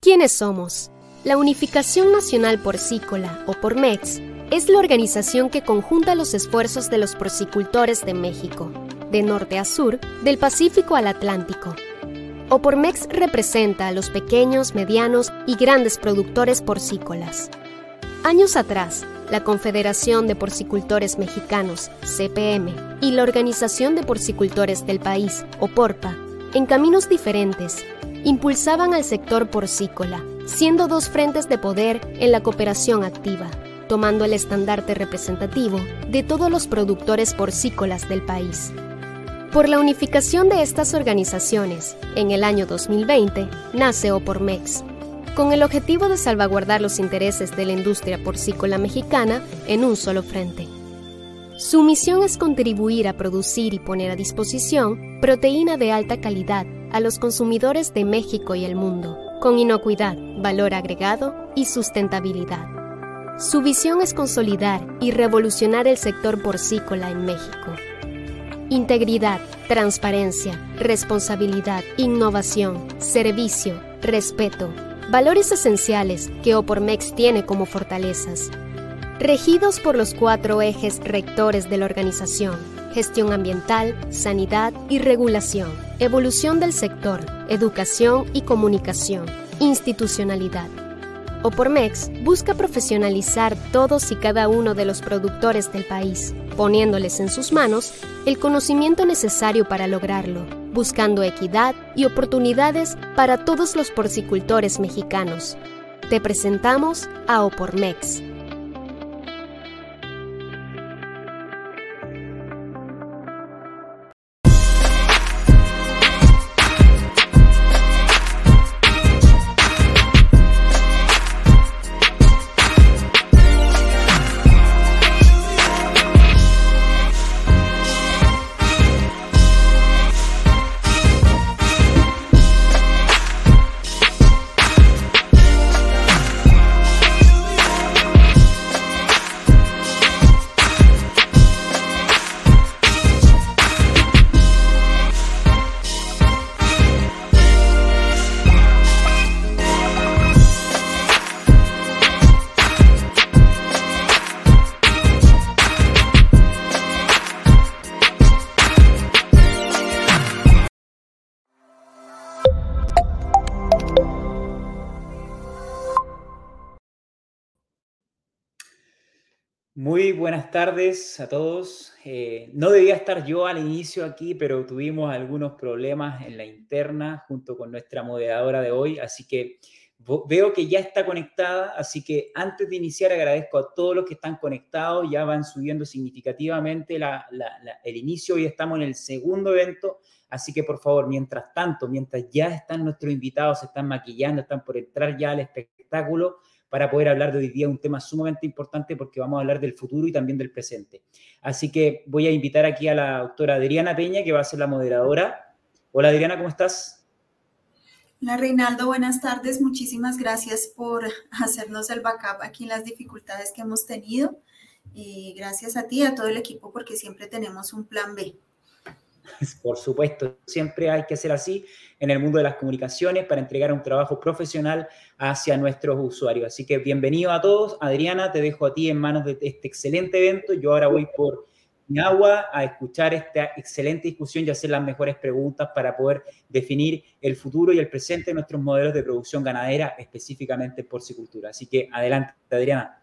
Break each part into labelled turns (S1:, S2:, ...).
S1: ¿Quiénes somos? La Unificación Nacional Porcícola, o PORMEX, es la organización que conjunta los esfuerzos de los porcicultores de México, de norte a sur, del Pacífico al Atlántico. Opormex representa a los pequeños, medianos y grandes productores porcícolas. Años atrás, la Confederación de Porcicultores Mexicanos, CPM, y la Organización de Porcicultores del País, OPORPA, en caminos diferentes, impulsaban al sector porcícola, siendo dos frentes de poder en la cooperación activa, tomando el estandarte representativo de todos los productores porcícolas del país. Por la unificación de estas organizaciones, en el año 2020 nace Opormex, con el objetivo de salvaguardar los intereses de la industria porcícola mexicana en un solo frente. Su misión es contribuir a producir y poner a disposición proteína de alta calidad a los consumidores de México y el mundo, con inocuidad, valor agregado y sustentabilidad. Su visión es consolidar y revolucionar el sector porcícola en México. Integridad, transparencia, responsabilidad, innovación, servicio, respeto, valores esenciales que Opormex tiene como fortalezas. Regidos por los cuatro ejes rectores de la organización, gestión ambiental, sanidad y regulación, evolución del sector, educación y comunicación, institucionalidad. Opormex busca profesionalizar todos y cada uno de los productores del país, poniéndoles en sus manos el conocimiento necesario para lograrlo, buscando equidad y oportunidades para todos los porcicultores mexicanos. Te presentamos a Opormex
S2: Muy buenas tardes a todos. Eh, no debía estar yo al inicio aquí, pero tuvimos algunos problemas en la interna junto con nuestra moderadora de hoy, así que veo que ya está conectada, así que antes de iniciar agradezco a todos los que están conectados, ya van subiendo significativamente el inicio, hoy estamos en el segundo evento, así que por favor, mientras tanto, mientras ya están nuestros invitados, se están maquillando, están por entrar ya al espectáculo, para poder hablar de hoy día un tema sumamente importante porque vamos a hablar del futuro y también del presente. Así que voy a invitar aquí a la doctora Adriana Peña, que va a ser la moderadora. Hola Adriana, ¿cómo estás?
S3: Hola Reinaldo, buenas tardes. Muchísimas gracias por hacernos el backup aquí en las dificultades que hemos tenido. Y gracias a ti a todo el equipo porque siempre tenemos un plan B.
S2: Por supuesto, siempre hay que ser así en el mundo de las comunicaciones para entregar un trabajo profesional hacia nuestros usuarios. Así que bienvenido a todos. Adriana, te dejo a ti en manos de este excelente evento. Yo ahora voy por mi agua a escuchar esta excelente discusión y hacer las mejores preguntas para poder definir el futuro y el presente de nuestros modelos de producción ganadera, específicamente porcicultura. Así que adelante, Adriana.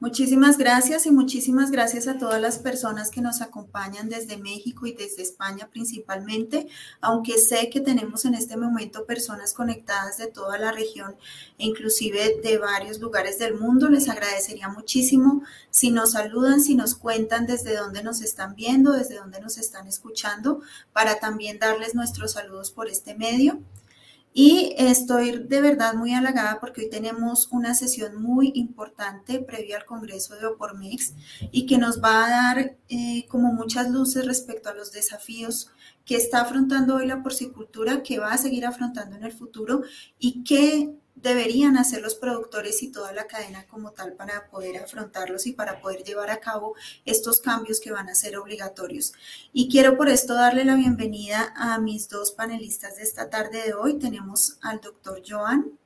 S3: Muchísimas gracias y muchísimas gracias a todas las personas que nos acompañan desde México y desde España principalmente, aunque sé que tenemos en este momento personas conectadas de toda la región e inclusive de varios lugares del mundo. Les agradecería muchísimo si nos saludan, si nos cuentan desde dónde nos están viendo, desde dónde nos están escuchando, para también darles nuestros saludos por este medio. Y estoy de verdad muy halagada porque hoy tenemos una sesión muy importante previa al Congreso de Opormix y que nos va a dar eh, como muchas luces respecto a los desafíos que está afrontando hoy la porcicultura, que va a seguir afrontando en el futuro y qué deberían hacer los productores y toda la cadena como tal para poder afrontarlos y para poder llevar a cabo estos cambios que van a ser obligatorios. Y quiero por esto darle la bienvenida a mis dos panelistas de esta tarde de hoy. Tenemos al doctor Joan,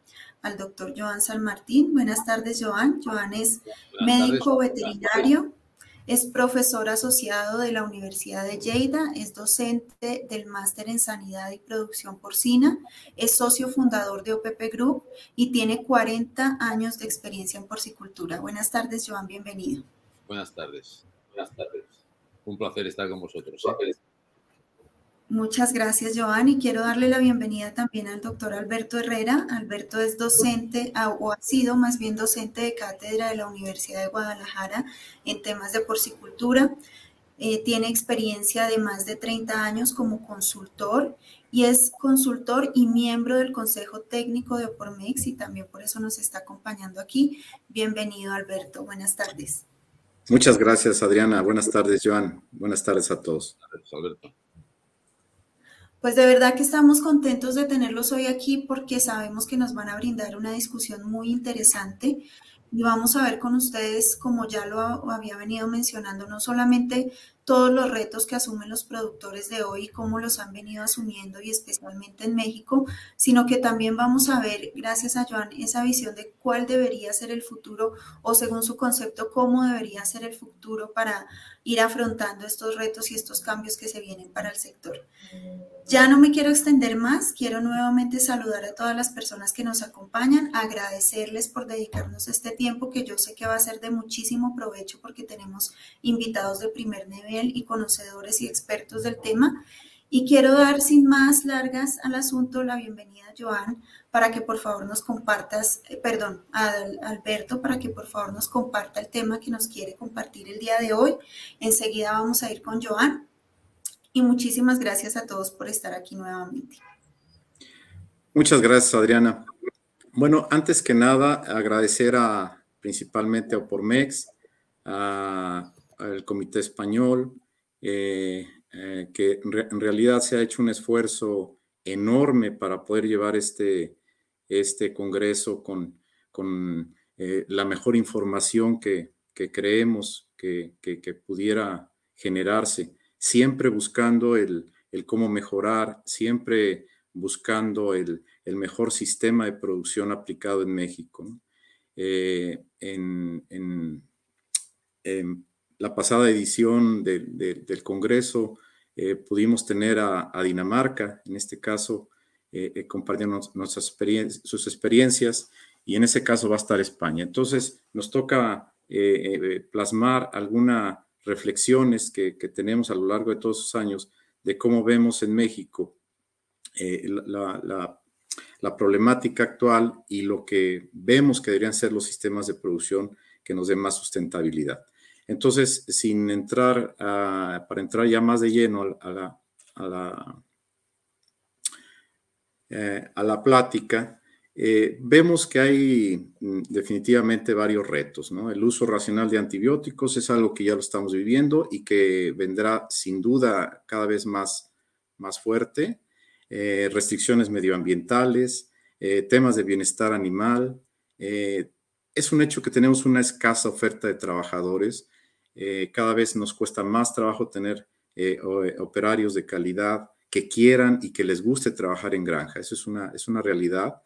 S3: al doctor Joan San Martín. Buenas tardes, Joan. Joan es médico veterinario es profesor asociado de la Universidad de Lleida, es docente del máster en Sanidad y Producción Porcina, es socio fundador de OPP Group y tiene 40 años de experiencia en porcicultura. Buenas tardes, Joan, bienvenido.
S4: Buenas tardes. Buenas tardes. Un placer estar con vosotros.
S3: Muchas gracias, Joan, y quiero darle la bienvenida también al doctor Alberto Herrera. Alberto es docente, o ha sido más bien docente de cátedra de la Universidad de Guadalajara en temas de porcicultura. Eh, tiene experiencia de más de 30 años como consultor y es consultor y miembro del Consejo Técnico de Opormex y también por eso nos está acompañando aquí. Bienvenido, Alberto. Buenas tardes.
S5: Muchas gracias, Adriana. Buenas tardes, Joan. Buenas tardes a todos.
S4: Alberto.
S3: Pues de verdad que estamos contentos de tenerlos hoy aquí porque sabemos que nos van a brindar una discusión muy interesante y vamos a ver con ustedes, como ya lo había venido mencionando, no solamente todos los retos que asumen los productores de hoy y cómo los han venido asumiendo y especialmente en México, sino que también vamos a ver, gracias a Joan, esa visión de cuál debería ser el futuro o según su concepto, cómo debería ser el futuro para ir afrontando estos retos y estos cambios que se vienen para el sector. Ya no me quiero extender más, quiero nuevamente saludar a todas las personas que nos acompañan, agradecerles por dedicarnos este tiempo que yo sé que va a ser de muchísimo provecho porque tenemos invitados de primer nivel y conocedores y expertos del tema. Y quiero dar sin más largas al asunto la bienvenida a Joan para que por favor nos compartas, eh, perdón, a Alberto, para que por favor nos comparta el tema que nos quiere compartir el día de hoy. Enseguida vamos a ir con Joan y muchísimas gracias a todos por estar aquí nuevamente.
S5: Muchas gracias, Adriana. Bueno, antes que nada, agradecer a principalmente a Opormex, al Comité Español, eh, eh, que en realidad se ha hecho un esfuerzo enorme para poder llevar este, este congreso con, con eh, la mejor información que, que creemos que, que, pudiera generarse siempre buscando el, cómo mejorar, siempre buscando el, mejor sistema de producción aplicado en México. En, la pasada edición del Congreso eh, pudimos tener a, Dinamarca, en este caso, eh, compartiendo nuestras sus experiencias, y en ese caso va a estar España. Entonces, nos toca plasmar alguna reflexiones que, tenemos a lo largo de todos esos años de cómo vemos en México eh, la, problemática actual y lo que vemos que deberían ser los sistemas de producción que nos den más sustentabilidad. Entonces, sin entrar, para entrar ya más de lleno a la, a la, eh, a la plática, eh, vemos que hay mm, definitivamente varios retos. ¿no? El uso racional de antibióticos es algo que ya lo estamos viviendo y que vendrá sin duda cada vez más, más fuerte. Eh, restricciones medioambientales, temas de bienestar animal. es un hecho que tenemos una escasa oferta de trabajadores. Cada vez nos cuesta más trabajo tener operarios de calidad que quieran y que les guste trabajar en granja. Eso es una, es una realidad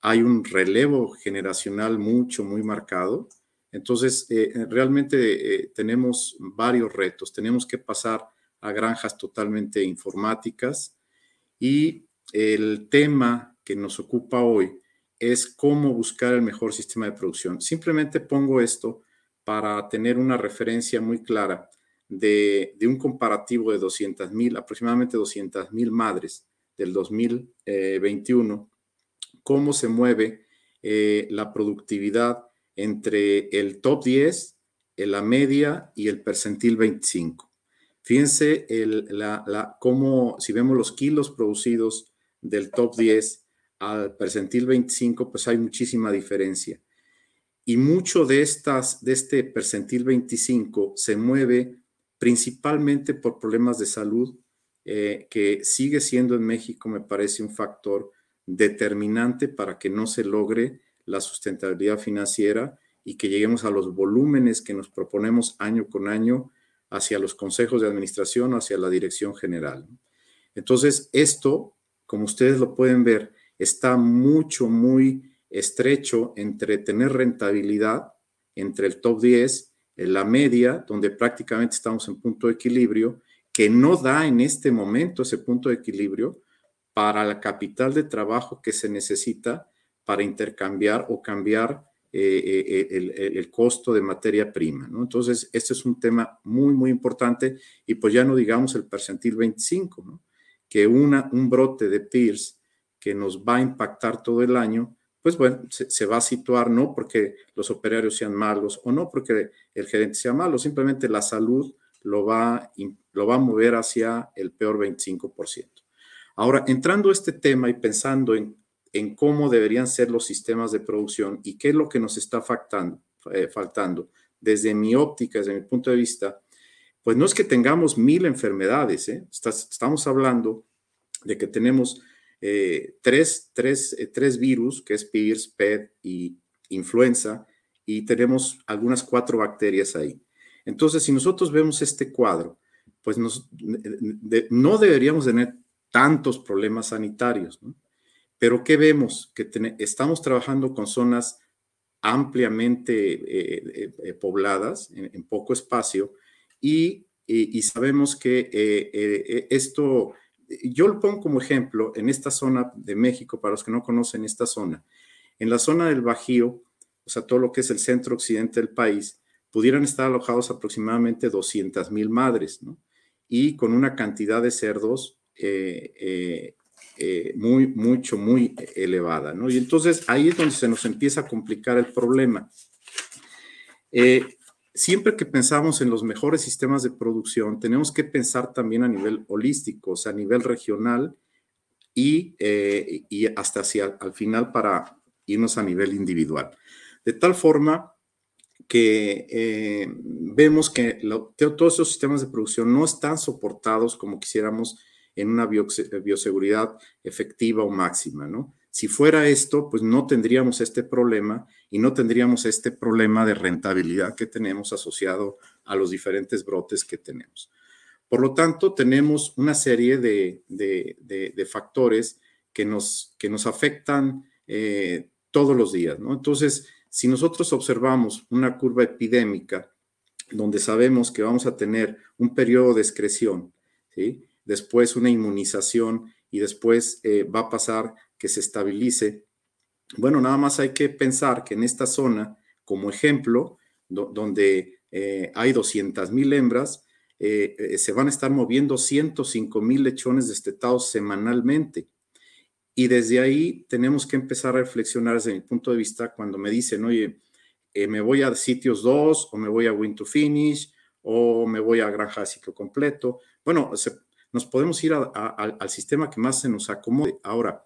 S5: hay un relevo generacional mucho, muy marcado. Entonces, eh, eh, realmente eh, tenemos varios retos. Tenemos que pasar a granjas totalmente informáticas y el tema que nos ocupa hoy es cómo buscar el mejor sistema de producción. Simplemente pongo esto para tener una referencia muy clara de, un comparativo de 200 mil, aproximadamente 200 mil madres del 2021 cómo se mueve eh, la productividad entre el top 10, la media y el percentil 25. Fíjense la, cómo, si vemos los kilos producidos del top 10 al percentil 25, pues hay muchísima diferencia. Y mucho de, estas, de este percentil 25 se mueve principalmente por problemas de salud, eh, que sigue siendo en México, me parece, un factor determinante para que no se logre la sustentabilidad financiera y que lleguemos a los volúmenes que nos proponemos año con año hacia los consejos de administración hacia la dirección general. Entonces, esto, como ustedes lo pueden ver, está mucho, muy estrecho entre tener rentabilidad, entre el top 10, en la media, donde prácticamente estamos en punto de equilibrio, que no da en este momento ese punto de equilibrio para la capital de trabajo que se necesita para intercambiar o cambiar eh, eh, eh, el, costo de materia prima. Entonces, este es un tema muy, muy importante y pues ya no digamos el percentil 25, ¿no? que una, un brote de PIRS que nos va a impactar todo el año, pues bueno, se, va a situar no porque los operarios sean malos o no porque el gerente sea malo, simplemente la salud lo va, lo va a mover hacia el peor 25%. Ahora, entrando a este tema y pensando en en cómo deberían ser los sistemas de producción y qué es lo que nos está faltando, eh, faltando. Desde mi óptica, desde mi punto de vista, pues no es que tengamos mil enfermedades, ¿eh? estamos hablando de que tenemos eh, tres, tres, tres, virus, que es PIRS, PED y influenza, y tenemos algunas cuatro bacterias ahí. Entonces, si nosotros vemos este cuadro, pues nos, no deberíamos tener tantos problemas sanitarios. Pero ¿qué vemos? Que estamos trabajando con zonas ampliamente eh, eh, eh, pobladas, en, poco espacio, y, sabemos que esto, yo lo pongo como ejemplo en esta zona de México, para los que no conocen esta zona, en la zona del Bajío, o sea, todo lo que es el centro occidente del país, pudieran estar alojados aproximadamente 200 mil madres, ¿no? Y con una cantidad de cerdos eh, muy, mucho, muy elevada, ¿no? Y entonces ahí es donde se nos empieza a complicar el problema. Eh, siempre que pensamos en los mejores sistemas de producción, tenemos que pensar también a nivel holístico, o sea, a nivel regional y, eh, hasta hacia al final para irnos a nivel individual. De tal forma que vemos que todos esos sistemas de producción no están soportados como quisiéramos en una bioseguridad efectiva o máxima, ¿no? Si fuera esto, pues no tendríamos este problema y no tendríamos este problema de rentabilidad que tenemos asociado a los diferentes brotes que tenemos. Por lo tanto, tenemos una serie de, factores que nos, que nos afectan eh, todos los días, ¿no? Entonces, si nosotros observamos una curva epidémica donde sabemos que vamos a tener un periodo de excreción, ¿sí? después una inmunización y después eh, va a pasar que se estabilice. Bueno, nada más hay que pensar que en esta zona, como ejemplo, donde eh, hay 200 mil hembras, eh, se van a estar moviendo 105 mil lechones destetados semanalmente. Y desde ahí tenemos que empezar a reflexionar desde mi punto de vista cuando me dicen, oye, me voy a sitios 2 o me voy a win to finish o me voy a granja de ciclo completo. Bueno, se, nos podemos ir al sistema que más se nos acomode. Ahora,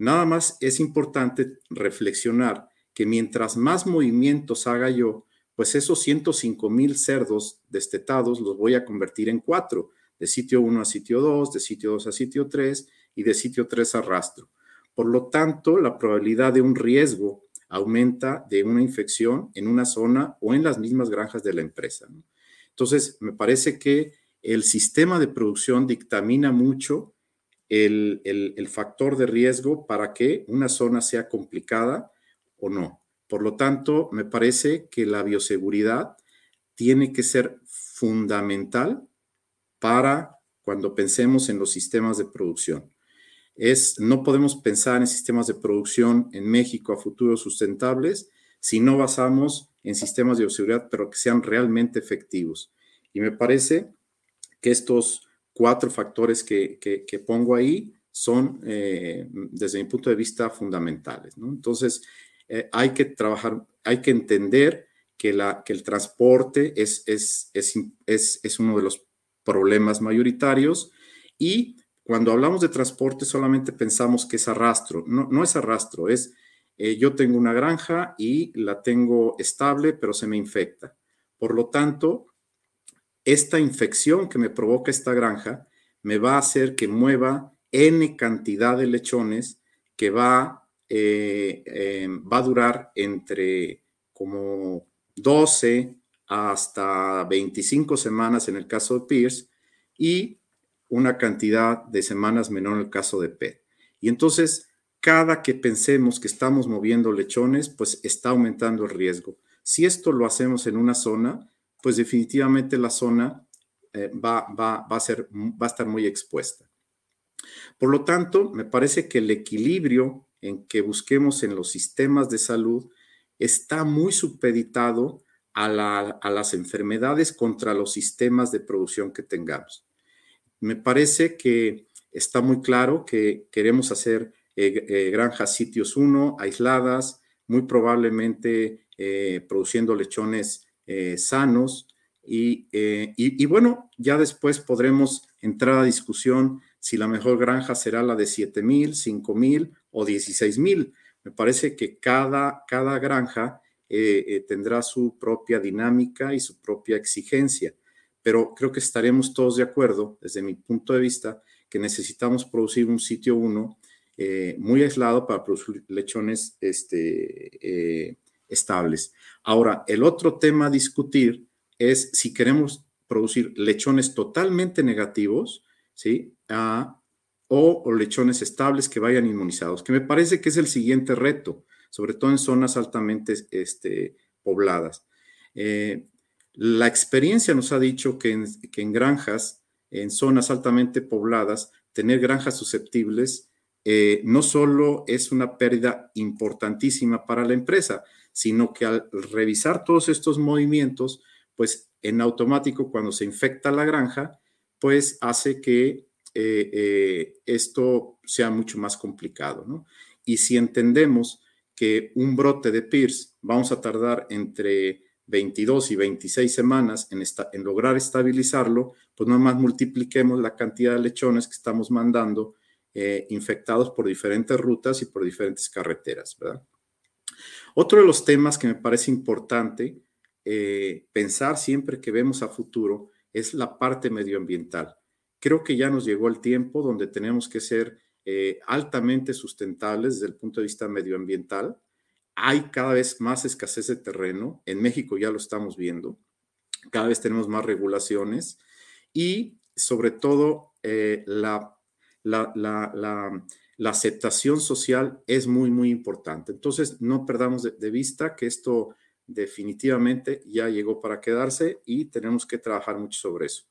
S5: nada más es importante reflexionar que mientras más movimientos haga yo, pues esos 105 mil cerdos destetados los voy a convertir en cuatro, de sitio 1 a sitio 2, de sitio 2 a sitio 3 y de sitio 3 a rastro. Por lo tanto, la probabilidad de un riesgo aumenta de una infección en una zona o en las mismas granjas de la empresa. Entonces, me parece que el sistema de producción dictamina mucho el, factor de riesgo para que una zona sea complicada o no. Por lo tanto, me parece que la bioseguridad tiene que ser fundamental para cuando pensemos en los sistemas de producción. Es, no podemos pensar en sistemas de producción en México a futuros sustentables si no basamos en sistemas de bioseguridad, pero que sean realmente efectivos. Y me parece que estos cuatro factores que, pongo ahí son, eh, desde mi punto de vista, fundamentales. Entonces, eh, hay que trabajar, hay que entender que, la, que el transporte es, es, es, uno de los problemas mayoritarios y cuando hablamos de transporte solamente pensamos que es arrastro. No, no es arrastro, es eh, yo tengo una granja y la tengo estable, pero se me infecta. Por lo tanto, esta infección que me provoca esta granja me va a hacer que mueva N cantidad de lechones que va, eh, em, va a durar entre como 12 hasta 25 semanas en el caso de Pierce y una cantidad de semanas menor en el caso de PET. Y entonces, cada que pensemos que estamos moviendo lechones, pues está aumentando el riesgo. Si esto lo hacemos en una zona, pues definitivamente la zona eh, va, va, va, a ser, va a estar muy expuesta. Por lo tanto, me parece que el equilibrio en que busquemos en los sistemas de salud está muy supeditado a, a las enfermedades contra los sistemas de producción que tengamos. Me parece que está muy claro que queremos hacer eh, eh, granjas sitios 1 aisladas, muy probablemente produciendo lechones sanos. Y, y, bueno, ya después podremos entrar a discusión si la mejor granja será la de 7 mil, 5 mil o 16 mil. Me parece que cada, cada granja tendrá su propia dinámica y su propia exigencia pero creo que estaremos todos de acuerdo, desde mi punto de vista, que necesitamos producir un sitio uno eh, muy aislado para producir lechones este, eh, estables. Ahora, el otro tema a discutir es si queremos producir lechones totalmente negativos, ¿sí? o, lechones estables que vayan inmunizados, que me parece que es el siguiente reto, sobre todo en zonas altamente este, pobladas. Eh, la experiencia nos ha dicho que en, granjas, en zonas altamente pobladas, tener granjas susceptibles eh, no solo es una pérdida importantísima para la empresa, sino que al revisar todos estos movimientos, pues en automático cuando se infecta la granja, pues hace que eh, eh, esto sea mucho más complicado, ¿no? Y si entendemos que un brote de PIRS vamos a tardar entre 22 y 26 semanas en, lograr estabilizarlo, pues nada más multipliquemos la cantidad de lechones que estamos mandando eh, infectados por diferentes rutas y por diferentes carreteras, ¿verdad? Otro de los temas que me parece importante eh, pensar siempre que vemos a futuro es la parte medioambiental. Creo que ya nos llegó el tiempo donde tenemos que ser eh, altamente sustentables desde el punto de vista medioambiental hay cada vez más escasez de terreno. En México ya lo estamos viendo. Cada vez tenemos más regulaciones y sobre todo eh, la, la, aceptación social es muy, muy importante. Entonces, no perdamos de, vista que esto definitivamente ya llegó para quedarse y tenemos que trabajar mucho sobre eso.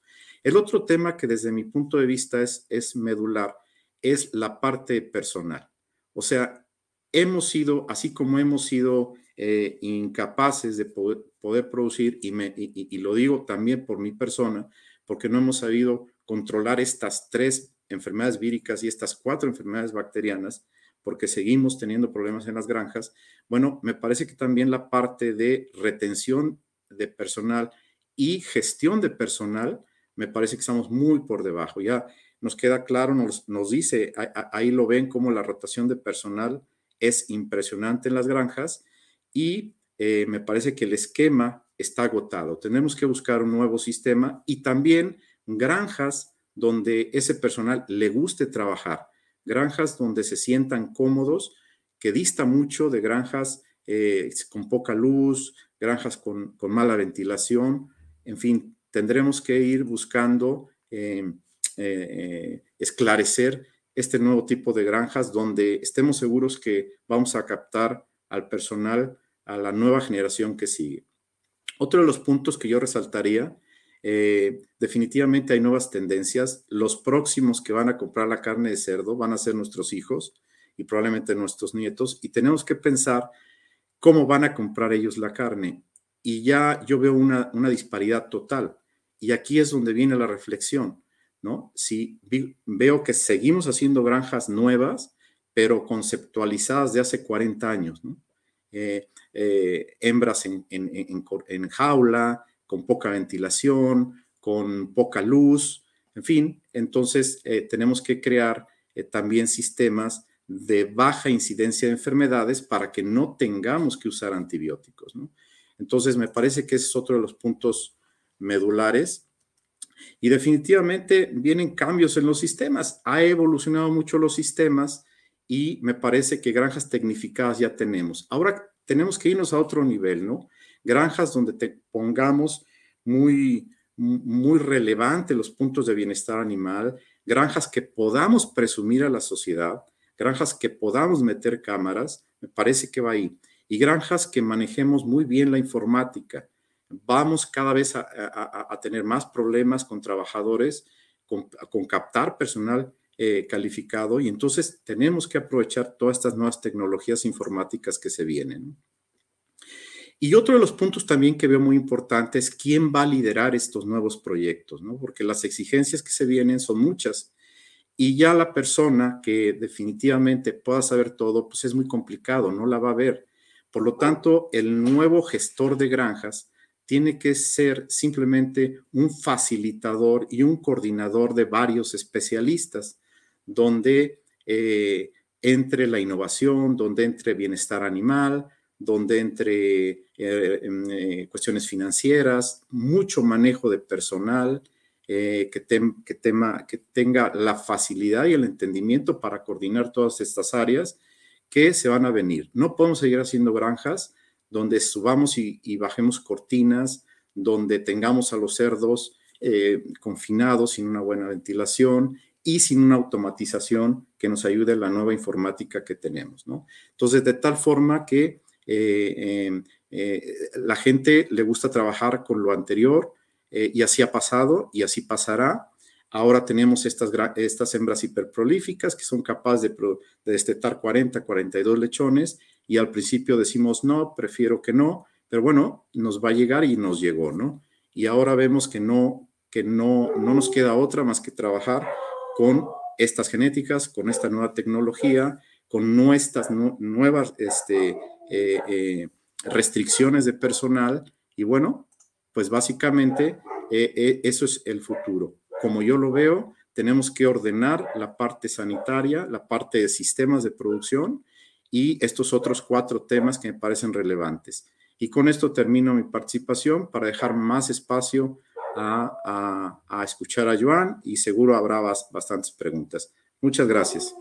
S5: El otro tema que desde mi punto de vista es, es medular es la parte personal. O sea, hemos sido, así como hemos sido eh, incapaces de poder, producir, y, y, lo digo también por mi persona, porque no hemos sabido controlar estas tres enfermedades víricas y estas cuatro enfermedades bacterianas, porque seguimos teniendo problemas en las granjas, bueno, me parece que también la parte de retención de personal y gestión de personal, me parece que estamos muy por debajo. Ya nos queda claro, nos, nos dice, ahí lo ven como la rotación de personal es impresionante en las granjas y eh, me parece que el esquema está agotado. Tenemos que buscar un nuevo sistema y también granjas donde ese personal le guste trabajar, granjas donde se sientan cómodos, que dista mucho de granjas eh, con poca luz, granjas con, mala ventilación, en fin, tendremos que ir buscando eh, esclarecer este nuevo tipo de granjas donde estemos seguros que vamos a captar al personal, a la nueva generación que sigue. Otro de los puntos que yo resaltaría, eh, definitivamente hay nuevas tendencias. Los próximos que van a comprar la carne de cerdo van a ser nuestros hijos y probablemente nuestros nietos y tenemos que pensar cómo van a comprar ellos la carne. Y ya yo veo una, una disparidad total. Y aquí es donde viene la reflexión. ¿no? Si veo que seguimos haciendo granjas nuevas, pero conceptualizadas de hace 40 años, eh, eh, hembras en, jaula, con poca ventilación, con poca luz, en fin, entonces eh, tenemos que crear también sistemas de baja incidencia de enfermedades para que no tengamos que usar antibióticos. Entonces, me parece que ese es otro de los puntos medulares y definitivamente vienen cambios en los sistemas. Ha evolucionado mucho los sistemas y me parece que granjas tecnificadas ya tenemos. Ahora tenemos que irnos a otro nivel, ¿no? Granjas donde te pongamos muy, muy relevante los puntos de bienestar animal, granjas que podamos presumir a la sociedad, granjas que podamos meter cámaras, me parece que va ahí, y granjas que manejemos muy bien la informática. Vamos cada vez a, tener más problemas con trabajadores, con, captar personal eh, calificado, y entonces tenemos que aprovechar todas estas nuevas tecnologías informáticas que se vienen. Y otro de los puntos también que veo muy importante es quién va a liderar estos nuevos proyectos, ¿no? Porque las exigencias que se vienen son muchas y ya la persona que definitivamente pueda saber todo, pues es muy complicado, no la va a ver. Por lo tanto, el nuevo gestor de granjas tiene que ser simplemente un facilitador y un coordinador de varios especialistas, donde eh, entre la innovación, donde entre bienestar animal, donde entre eh, em, eh, cuestiones financieras, mucho manejo de personal, eh, que, que, tema, que tenga la facilidad y el entendimiento para coordinar todas estas áreas que se van a venir. No podemos seguir haciendo granjas donde subamos y, bajemos cortinas, donde tengamos a los cerdos confinados sin una buena ventilación y sin una automatización que nos ayude la nueva informática que tenemos, ¿no? Entonces, de tal forma que la gente le gusta trabajar con lo anterior eh, y así ha pasado y así pasará. Ahora tenemos estas, estas hembras hiperprolíficas que son capaces de, de destetar 40, 42 lechones y al principio decimos no, prefiero que no, pero bueno, nos va a llegar y nos llegó, ¿no? Y ahora vemos que no, que no, no nos queda otra más que trabajar con estas genéticas, con esta nueva tecnología, con nuestras nuevas este, eh, eh, restricciones de personal y bueno, pues básicamente eh, eso es el futuro. Como yo lo veo, tenemos que ordenar la parte sanitaria, la parte de sistemas de producción y estos otros cuatro temas que me parecen relevantes. Y con esto termino mi participación para dejar más espacio a, a escuchar a Joan y seguro habrá bastantes preguntas. Muchas gracias.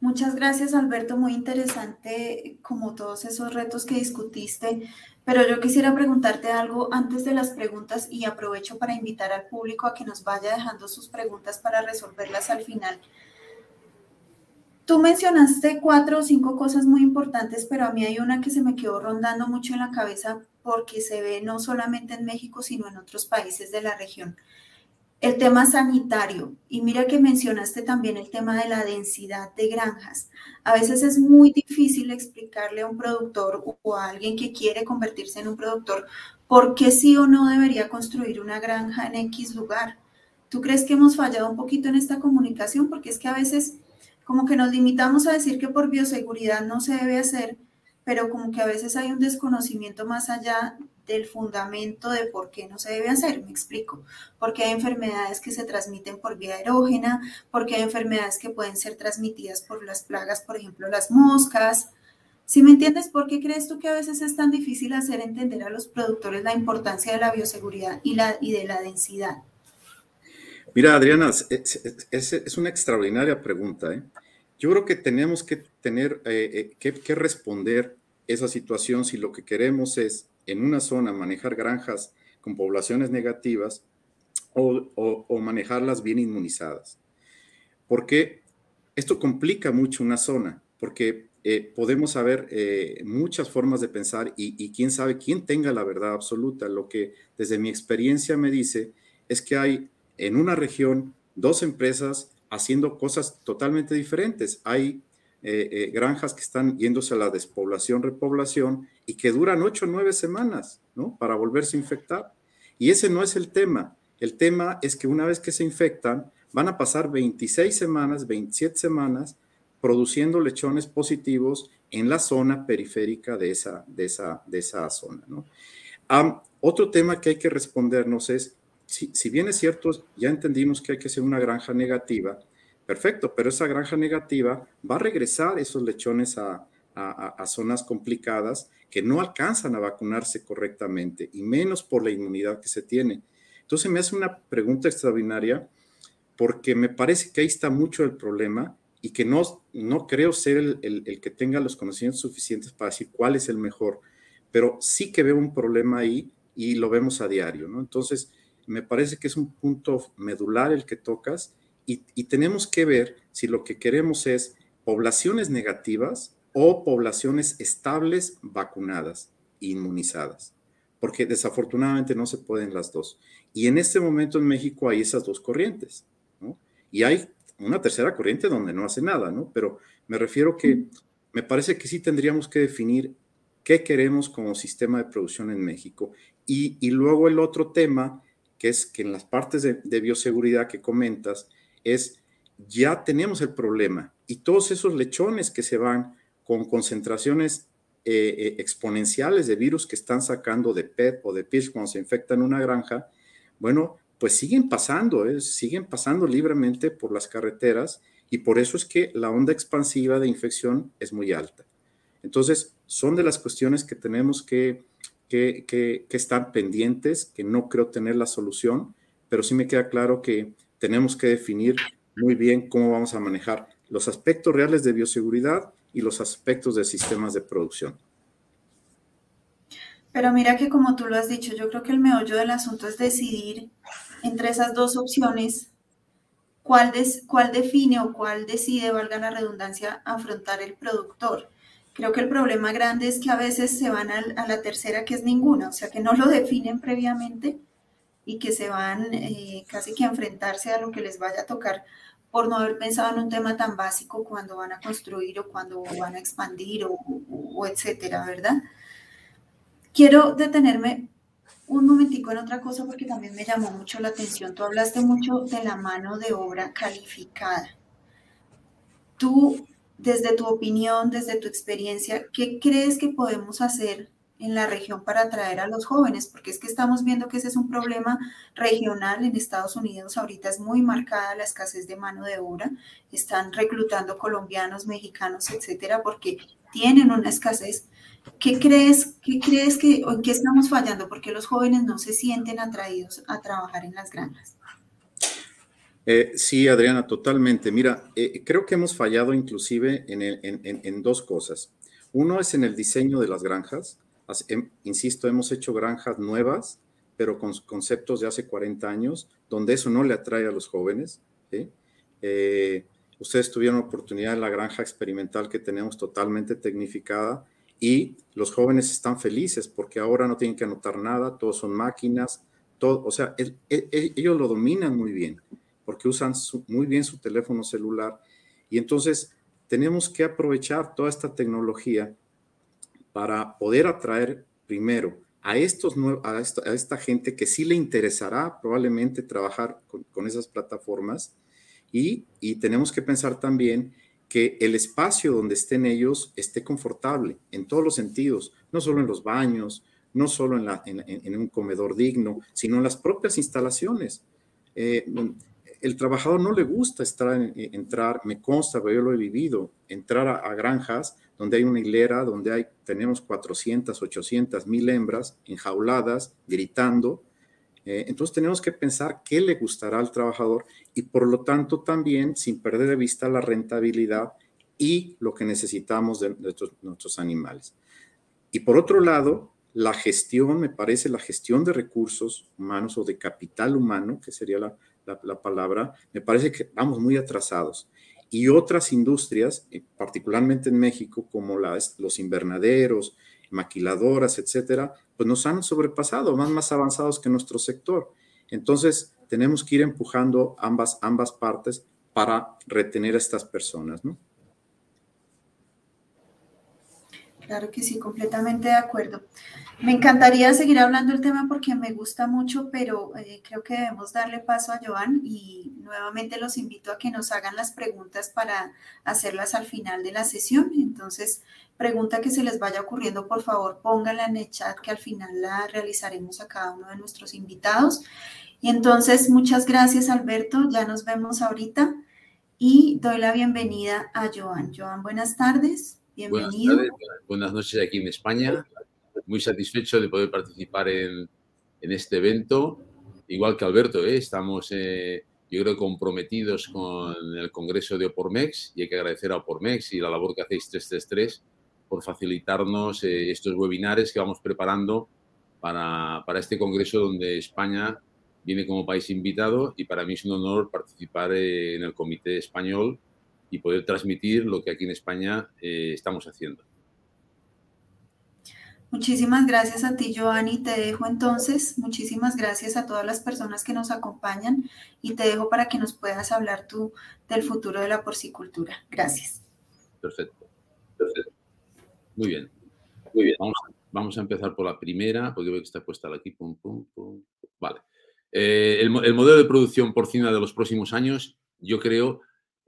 S3: Muchas gracias, Alberto. Muy interesante como todos esos retos que discutiste. Pero yo quisiera preguntarte algo antes de las preguntas y aprovecho para invitar al público a que nos vaya dejando sus preguntas para resolverlas al final. Tú mencionaste cuatro o cinco cosas muy importantes, pero a mí hay una que se me quedó rondando mucho en la cabeza porque se ve no solamente en México, sino en otros países de la región el tema sanitario, y mira que mencionaste también el tema de la densidad de granjas. A veces es muy difícil explicarle a un productor o a alguien que quiere convertirse en un productor por qué sí o no debería construir una granja en X lugar. ¿Tú crees que hemos fallado un poquito en esta comunicación? Porque es que a veces como que nos limitamos a decir que por bioseguridad no se debe hacer, pero como que a veces hay un desconocimiento más allá del fundamento de por qué no se debe hacer. Me explico. Porque hay enfermedades que se transmiten por vía aerógena, porque hay enfermedades que pueden ser transmitidas por las plagas, por ejemplo, las moscas. Si me entiendes, ¿por qué crees tú que a veces es tan difícil hacer entender a los productores la importancia de la bioseguridad y, la, y de la densidad?
S5: Mira, Adriana, es, una extraordinaria pregunta. ¿eh? Yo creo que tenemos que tener eh, eh, que responder esa situación si lo que queremos es en una zona manejar granjas con poblaciones negativas o, manejarlas bien inmunizadas. Porque esto complica mucho una zona, porque eh, podemos saber eh, muchas formas de pensar y, quién sabe quién tenga la verdad absoluta. Lo que desde mi experiencia me dice es que hay en una región dos empresas haciendo cosas totalmente diferentes. Hay eh, granjas que están yéndose a la despoblación, repoblación y que duran ocho o nueve semanas, ¿no? Para volverse a infectar. Y ese no es el tema. El tema es que una vez que se infectan, van a pasar 26 semanas, 27 semanas produciendo lechones positivos en la zona periférica de esa, de esa, de esa zona, ¿no? otro tema que hay que respondernos es, si, bien es cierto, ya entendimos que hay que hacer una granja negativa, perfecto, pero esa granja negativa va a regresar esos lechones a, zonas complicadas que no alcanzan a vacunarse correctamente y menos por la inmunidad que se tiene. Entonces me hace una pregunta extraordinaria porque me parece que ahí está mucho el problema y que no, no creo ser el, el, que tenga los conocimientos suficientes para decir cuál es el mejor, pero sí que veo un problema ahí y lo vemos a diario, ¿no? Entonces, me parece que es un punto medular el que tocas y, y tenemos que ver si lo que queremos es poblaciones negativas o poblaciones estables vacunadas, inmunizadas, porque desafortunadamente no se pueden las dos. Y en este momento en México hay esas dos corrientes, ¿no? Y hay una tercera corriente donde no hace nada, ¿no? Pero me refiero que me parece que sí tendríamos que definir qué queremos como sistema de producción en México. Y, y luego el otro tema, que es que en las partes de, de bioseguridad que comentas, es ya tenemos el problema y todos esos lechones que se van con concentraciones eh, eh, exponenciales de virus que están sacando de PET o de PIRS cuando se infectan una granja, bueno, pues siguen pasando, ¿eh? siguen pasando libremente por las carreteras y por eso es que la onda expansiva de infección es muy alta. Entonces, son de las cuestiones que tenemos que, que, que, que estar pendientes, que no creo tener la solución, pero sí me queda claro que tenemos que definir muy bien cómo vamos a manejar los aspectos reales de bioseguridad y los aspectos de sistemas de producción.
S3: Pero mira que como tú lo has dicho, yo creo que el meollo del asunto es decidir entre esas dos opciones cuál, cuál define o cuál decide, valga la redundancia, afrontar el productor. Creo que el problema grande es que a veces se van a, la tercera que es ninguna, o sea que no lo definen previamente y que se van eh, casi que a enfrentarse a lo que les vaya a tocar por no haber pensado en un tema tan básico cuando van a construir o cuando van a expandir o, etcétera, ¿verdad? Quiero detenerme un momentico en otra cosa porque también me llamó mucho la atención. Tú hablaste mucho de la mano de obra calificada. Tú, desde tu opinión, desde tu experiencia, ¿qué crees que podemos hacer en la región para atraer a los jóvenes, porque es que estamos viendo que ese es un problema regional en Estados Unidos. Ahorita es muy marcada la escasez de mano de obra. Están reclutando colombianos, mexicanos, etcétera, porque tienen una escasez. ¿Qué crees, qué crees que, en qué estamos fallando? Porque los jóvenes no se sienten atraídos a trabajar en las granjas.
S5: Eh, sí, Adriana, totalmente. Mira, eh, creo que hemos fallado inclusive en, en dos cosas. Uno es en el diseño de las granjas insisto, hemos hecho granjas nuevas, pero con conceptos de hace 40 años, donde eso no le atrae a los jóvenes. Eh, ustedes tuvieron oportunidad en la granja experimental que tenemos totalmente tecnificada y los jóvenes están felices porque ahora no tienen que anotar nada, todos son máquinas, todo, o sea, ellos lo dominan muy bien porque usan muy bien su teléfono celular y entonces tenemos que aprovechar toda esta tecnología para poder atraer primero a, estos, a, esta, a esta gente que sí le interesará probablemente trabajar con, esas plataformas y, y, tenemos que pensar también que el espacio donde estén ellos esté confortable en todos los sentidos, no solo en los baños, no solo en, en, un comedor digno, sino en las propias instalaciones. Eh, el trabajador no le gusta estar, entrar, me consta, yo lo he vivido, entrar a granjas donde hay una hilera, donde hay, tenemos 400, 800, mil hembras enjauladas, gritando. Eh, entonces tenemos que pensar qué le gustará al trabajador y por lo tanto también sin perder de vista la rentabilidad y lo que necesitamos de, nuestros, animales. Y por otro lado, la gestión, me parece, la gestión de recursos humanos o de capital humano, que sería la, la palabra, me parece que vamos muy atrasados y otras industrias, eh, particularmente en México, como las, los invernaderos, maquiladoras, etcétera, pues nos han sobrepasado, van más avanzados que nuestro sector. Entonces, tenemos que ir empujando ambas, ambas partes para retener a estas personas, ¿no?
S3: Claro que sí, completamente de acuerdo. Me encantaría seguir hablando del tema porque me gusta mucho, pero eh, creo que debemos darle paso a Joan y nuevamente los invito a que nos hagan las preguntas para hacerlas al final de la sesión. Entonces, pregunta que se les vaya ocurriendo, por favor, pónganla en el chat que al final la realizaremos a cada uno de nuestros invitados. Y entonces, muchas gracias Alberto, ya nos vemos ahorita y doy la bienvenida a Joan. Joan, buenas tardes. Bienvenido.
S4: Buenas, buenas noches aquí en España. Muy satisfecho de poder participar en, en este evento. Igual que Alberto, ¿eh? estamos, eh, yo creo, comprometidos con el Congreso de Opormex y hay que agradecer a Opormex y la labor que hacéis 333 por facilitarnos eh, estos webinares que vamos preparando para, para, este congreso donde España viene como país invitado y para mí es un honor participar eh, en el comité español y poder transmitir lo que aquí en España eh, estamos haciendo.
S3: Muchísimas gracias a ti, Joanny. Te dejo entonces. Muchísimas gracias a todas las personas que nos acompañan y te dejo para que nos puedas hablar tú del futuro de la porcicultura. Gracias.
S4: Perfecto. Perfecto. Muy bien. Muy bien. Vamos, vamos a empezar por la primera, porque veo que está puesta aquí. Pum, pum, pum. Vale. Eh, el, el, modelo de producción porcina de los próximos años, yo creo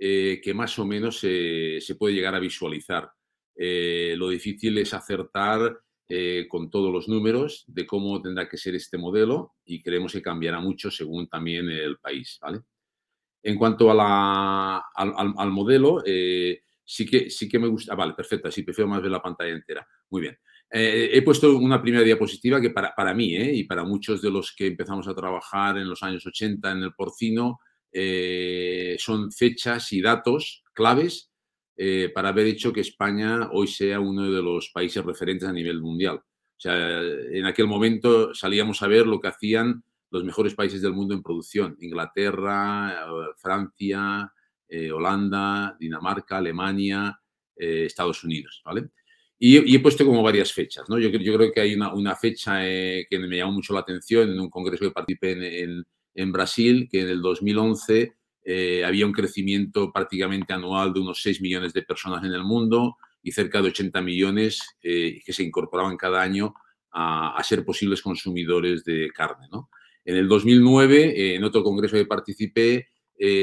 S4: eh, que más o menos se, puede llegar a visualizar. Eh, lo difícil es acertar eh, con todos los números de cómo tendrá que ser este modelo y creemos que cambiará mucho según también el país. ¿vale? En cuanto a al, al, modelo, sí, que, sí que me gusta. Ah, vale, perfecto, sí, prefiero más ver la pantalla entera. Muy bien. He puesto una primera diapositiva que para, para mí ¿eh? y para muchos de los que empezamos a trabajar en los años 80 en el porcino eh, son fechas y datos claves eh, para haber hecho que España hoy sea uno de los países referentes a nivel mundial. O sea, en aquel momento salíamos a ver lo que hacían los mejores países del mundo en producción. Inglaterra, Francia, eh, Holanda, Dinamarca, Alemania, eh, Estados Unidos, ¿vale? Y, he puesto como varias fechas, ¿no? Yo, yo creo que hay una, una fecha eh, que me llamó mucho la atención en un congreso que participé en, en, en Brasil, que en el 2011 eh, había un crecimiento prácticamente anual de unos 6 millones de personas en el mundo y cerca de 80 millones eh, que se incorporaban cada año a, a ser posibles consumidores de carne, ¿no? En el 2009, eh, en otro congreso que participé,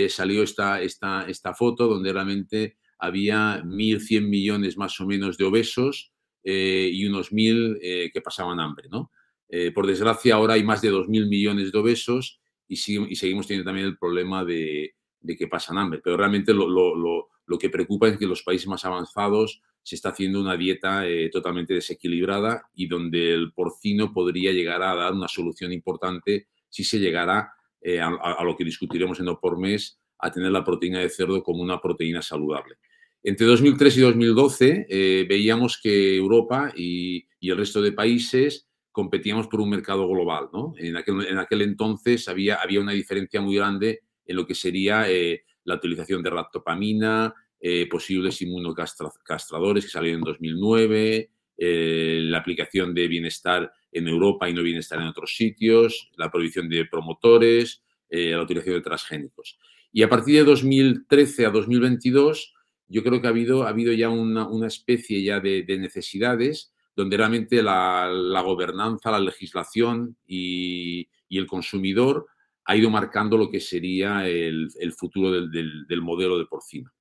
S4: salió esta, esta, esta foto donde realmente había 1.100 millones más o menos de obesos eh, y unos 1.000 eh, que pasaban hambre. ¿no? Eh, por desgracia, ahora hay más de 2.000 millones de obesos y, seguimos teniendo también el problema de, que pasan hambre. Pero realmente lo, que preocupa es que los países más avanzados se está haciendo una dieta eh, totalmente desequilibrada y donde el porcino podría llegar a dar una solución importante si se llegara eh, a, lo que discutiremos en por mes a tener la proteína de cerdo como una proteína saludable. Entre 2003 y 2012 eh, veíamos que Europa y, y, el resto de países competíamos por un mercado global. ¿no? En, aquel, en, aquel, entonces había, había, una diferencia muy grande en lo que sería eh, la utilización de ractopamina, eh, posibles inmunocastradores que salieron en 2009, eh, la aplicación de bienestar en Europa y no bienestar en otros sitios, la prohibición de promotores, eh, la utilización de transgénicos. Y a partir de 2013 a 2022 yo creo que ha habido, ha habido ya una, una especie ya de, necesidades donde realmente la, la gobernanza, la legislación y, y, el consumidor ha ido marcando lo que sería el, el futuro del, del, del, modelo de porcino.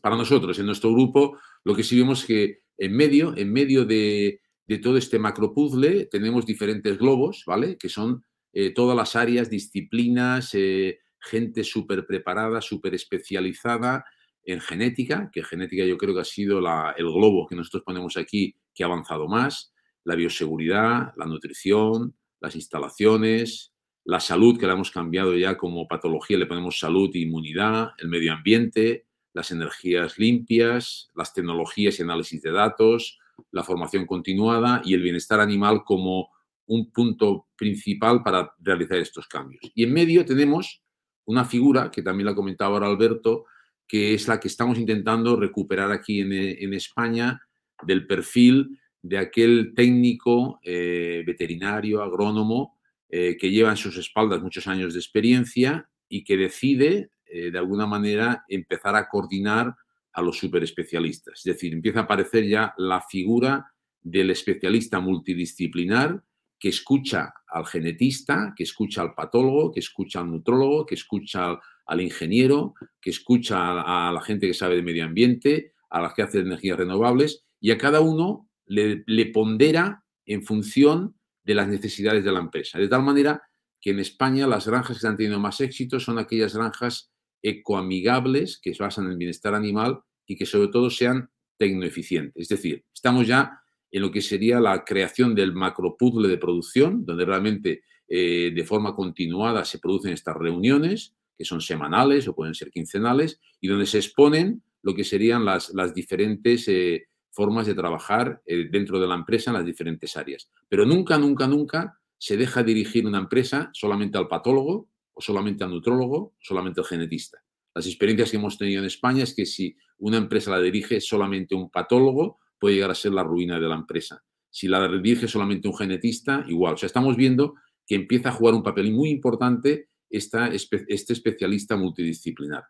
S4: Para nosotros, en nuestro grupo, lo que sí vemos es que en medio, en medio de, de todo este macropuzzle tenemos diferentes globos, ¿vale? Que son eh, todas las áreas, disciplinas, eh, gente súper preparada, súper especializada, en genética, que genética yo creo que ha sido la, el globo que nosotros ponemos aquí que ha avanzado más, la bioseguridad, la nutrición, las instalaciones, la salud, que la hemos cambiado ya como patología, le ponemos salud e inmunidad, el medio ambiente, las energías limpias, las tecnologías y análisis de datos, la formación continuada y el bienestar animal como un punto principal para realizar estos cambios. Y en medio tenemos una figura, que también la comentaba ahora Alberto, que es la que estamos intentando recuperar aquí en, en España, del perfil de aquel técnico eh, veterinario, agrónomo, eh, que lleva en sus espaldas muchos años de experiencia y que decide, eh, de alguna manera, empezar a coordinar a los superespecialistas. Es decir, empieza a aparecer ya la figura del especialista multidisciplinar que escucha al genetista, que escucha al patólogo, que escucha al nutrólogo, que escucha al, ingeniero, que escucha a, a, la gente que sabe de medio ambiente, a las que hace energías renovables, y a cada uno le, pondera en función de las necesidades de la empresa. De tal manera que en España las granjas que están teniendo más éxito son aquellas granjas ecoamigables que se basan en el bienestar animal y que sobre todo sean tecnoeficiente. Es decir, estamos ya en lo que sería la creación del macropuzzle de producción, donde realmente eh, de forma continuada se producen estas reuniones, que son semanales o pueden ser quincenales, y donde se exponen lo que serían las, las diferentes eh, formas de trabajar eh, dentro de la empresa en las diferentes áreas. Pero nunca, nunca, nunca se deja dirigir una empresa solamente al patólogo o solamente al nutrólogo, solamente al genetista. Las experiencias que hemos tenido en España es que si una empresa la dirige solamente un patólogo, puede llegar a ser la ruina de la empresa. Si la dirige solamente un genetista, igual. O sea, estamos viendo que empieza a jugar un papel muy importante esta, este especialista multidisciplinar.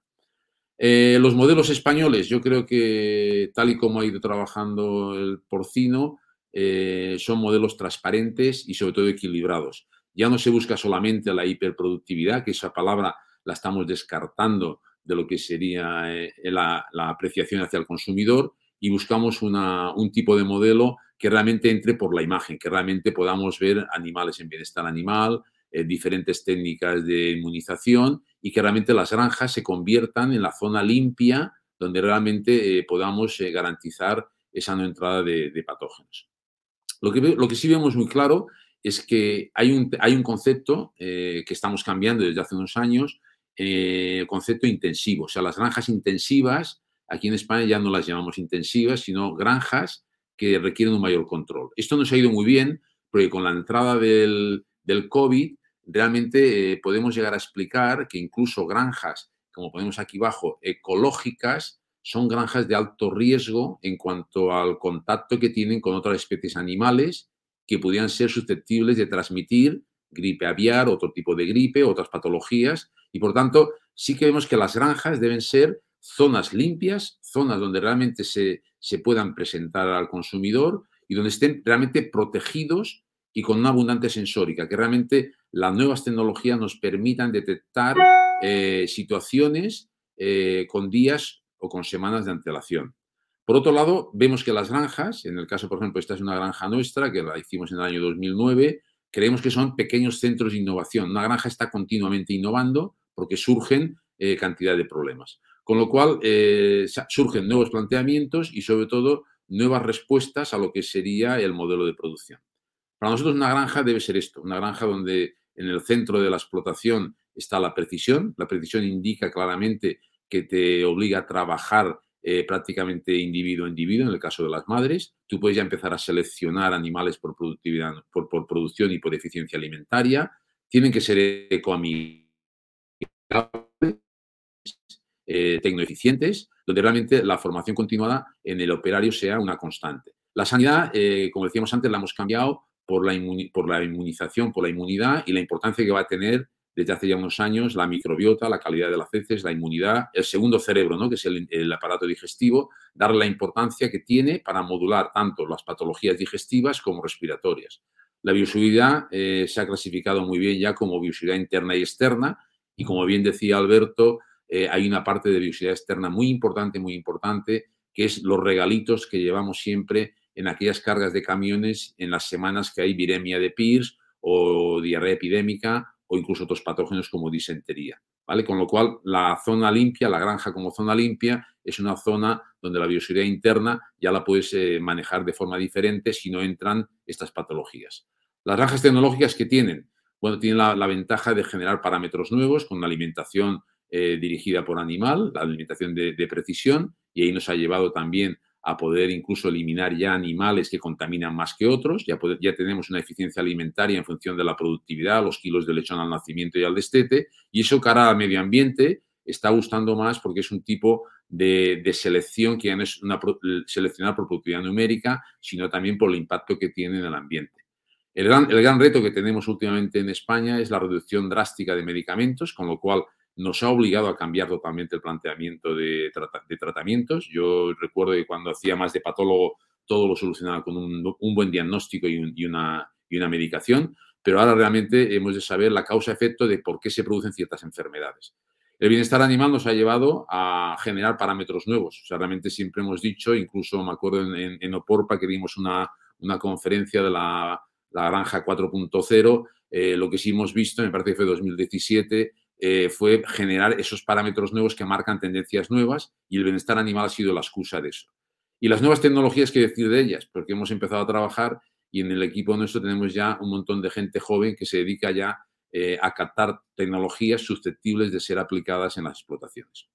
S4: Eh, los modelos españoles, yo creo que tal y como ha ido trabajando el porcino, eh, son modelos transparentes y sobre todo equilibrados. Ya no se busca solamente la hiperproductividad, que esa palabra la estamos descartando de lo que sería eh, la, apreciación hacia el consumidor y buscamos un tipo de modelo que realmente entre por la imagen, que realmente podamos ver animales en bienestar animal, diferentes técnicas de inmunización y que realmente las granjas se conviertan en la zona limpia donde realmente eh, podamos eh, garantizar esa no entrada de, patógenos. Lo que, lo que sí vemos muy claro es que hay un, hay un concepto que estamos cambiando desde hace unos años, el concepto intensivo. O sea, las granjas intensivas, aquí en España ya no las llamamos intensivas, sino granjas que requieren un mayor control. Esto nos ha ido muy bien porque con la entrada del, del COVID, realmente eh, podemos llegar a explicar que incluso granjas, como ponemos aquí abajo, ecológicas, son granjas de alto riesgo en cuanto al contacto que tienen con otras especies animales que pudieran ser susceptibles de transmitir gripe aviar, otro tipo de gripe, otras patologías. Y por tanto, sí que vemos que las granjas deben ser zonas limpias, zonas donde realmente se, se puedan presentar al consumidor y donde estén realmente protegidos y con una abundante sensórica, que realmente las nuevas tecnologías nos permitan detectar eh, situaciones eh, con días o con semanas de antelación. Por otro lado, vemos que las granjas, en el caso, por ejemplo, esta es una granja nuestra, que la hicimos en el año 2009, creemos que son pequeños centros de innovación. Una granja está continuamente innovando porque surgen eh, cantidad de problemas. Con lo cual, surgen nuevos planteamientos y, sobre todo, nuevas respuestas a lo que sería el modelo de producción. Para nosotros una granja debe ser esto, una granja donde en el centro de la explotación está la precisión. La precisión indica claramente que te obliga a trabajar eh, prácticamente individuo a individuo, en el caso de las madres. Tú puedes ya empezar a seleccionar animales por productividad, por, producción y por eficiencia alimentaria. Tienen que ser ecoamigables, eh, tecnoeficientes, donde realmente la formación continuada en el operario sea una constante. La sanidad, eh, como decíamos antes, la hemos cambiado por la, por la inmunización, por la inmunidad y la importancia que va a tener desde hace ya unos años la microbiota, la calidad de las heces, la inmunidad, el segundo cerebro, ¿no? que es el, aparato digestivo, darle la importancia que tiene para modular tanto las patologías digestivas como respiratorias. La bioseguridad eh, se ha clasificado muy bien ya como bioseguridad interna y externa y como bien decía Alberto, eh, hay una parte de bioseguridad externa muy importante, muy importante, que es los regalitos que llevamos siempre en aquellas cargas de camiones en las semanas que hay viremia de PIRS o diarrea epidémica o incluso otros patógenos como disentería. ¿vale? Con lo cual, la zona limpia, la granja como zona limpia, es una zona donde la bioseguridad interna ya la puedes eh, manejar de forma diferente si no entran estas patologías. Las granjas tecnológicas que tienen, bueno, tienen la, ventaja de generar parámetros nuevos con una alimentación eh, dirigida por animal, la alimentación de, de, precisión, y ahí nos ha llevado también a poder incluso eliminar ya animales que contaminan más que otros. Ya, ya tenemos una eficiencia alimentaria en función de la productividad, los kilos de lechón al nacimiento y al destete. Y eso cara al medio ambiente está gustando más porque es un tipo de, selección que ya no es una, seleccionar por productividad numérica, sino también por el impacto que tiene en el ambiente. El gran, el gran reto que tenemos últimamente en España es la reducción drástica de medicamentos, con lo cual nos ha obligado a cambiar totalmente el planteamiento de, tratamientos. Yo recuerdo que cuando hacía más de patólogo todo lo solucionaba con un, buen diagnóstico y, una, medicación, pero ahora realmente hemos de saber la causa-efecto de por qué se producen ciertas enfermedades. El bienestar animal nos ha llevado a generar parámetros nuevos. O sea, realmente siempre hemos dicho, incluso me acuerdo en, Oporpa que dimos una, conferencia de la, granja 4.0, eh, lo que sí hemos visto, me parece que fue 2017, eh, fue generar esos parámetros nuevos que marcan tendencias nuevas y el bienestar animal ha sido la excusa de eso. Y las nuevas tecnologías, ¿qué decir de ellas? Porque hemos empezado a trabajar y en el equipo nuestro tenemos ya un montón de gente joven que se dedica ya eh, a captar tecnologías susceptibles de ser aplicadas en las explotaciones.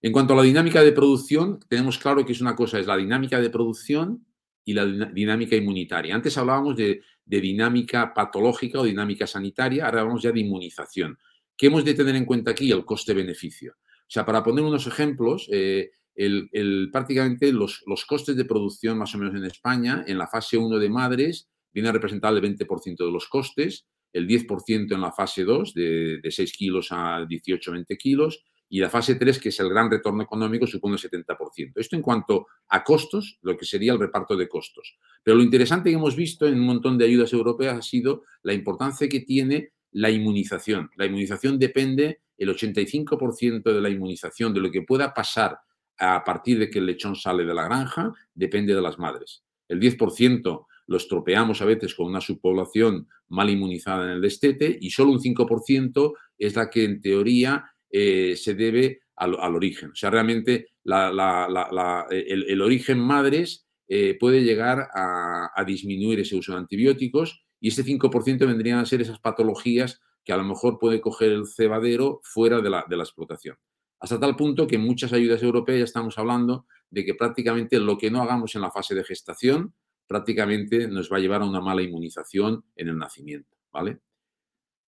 S4: En cuanto a la dinámica de producción, tenemos claro que es una cosa, es la dinámica de producción y la dinámica inmunitaria. Antes hablábamos de, dinámica patológica o dinámica sanitaria, ahora hablamos ya de inmunización. ¿Qué hemos de tener en cuenta aquí? El coste-beneficio. O sea, para poner unos ejemplos, eh, el, prácticamente los, costes de producción más o menos en España, en la fase 1 de madres, viene a representar el 20% de los costes, el 10% en la fase 2, de, 6 kilos a 18, 20 kilos, y la fase 3, que es el gran retorno económico, supone el 70%. Esto en cuanto a costos, lo que sería el reparto de costos. Pero lo interesante que hemos visto en un montón de ayudas europeas ha sido la importancia que tiene la inmunización. La inmunización depende, el 85% de la inmunización, de lo que pueda pasar a partir de que el lechón sale de la granja depende de las madres. El 10% lo estropeamos a veces con una subpoblación mal inmunizada en el destete y solo un 5% es la que en teoría eh, se debe al, origen. O sea, realmente el, origen madres eh, puede llegar a, disminuir ese uso de antibióticos y ese 5% vendrían a ser esas patologías que a lo mejor puede coger el cebadero fuera de la explotación. Hasta tal punto que en muchas ayudas europeas ya estamos hablando de que prácticamente lo que no hagamos en la fase de gestación prácticamente nos va a llevar a una mala inmunización en el nacimiento, ¿vale?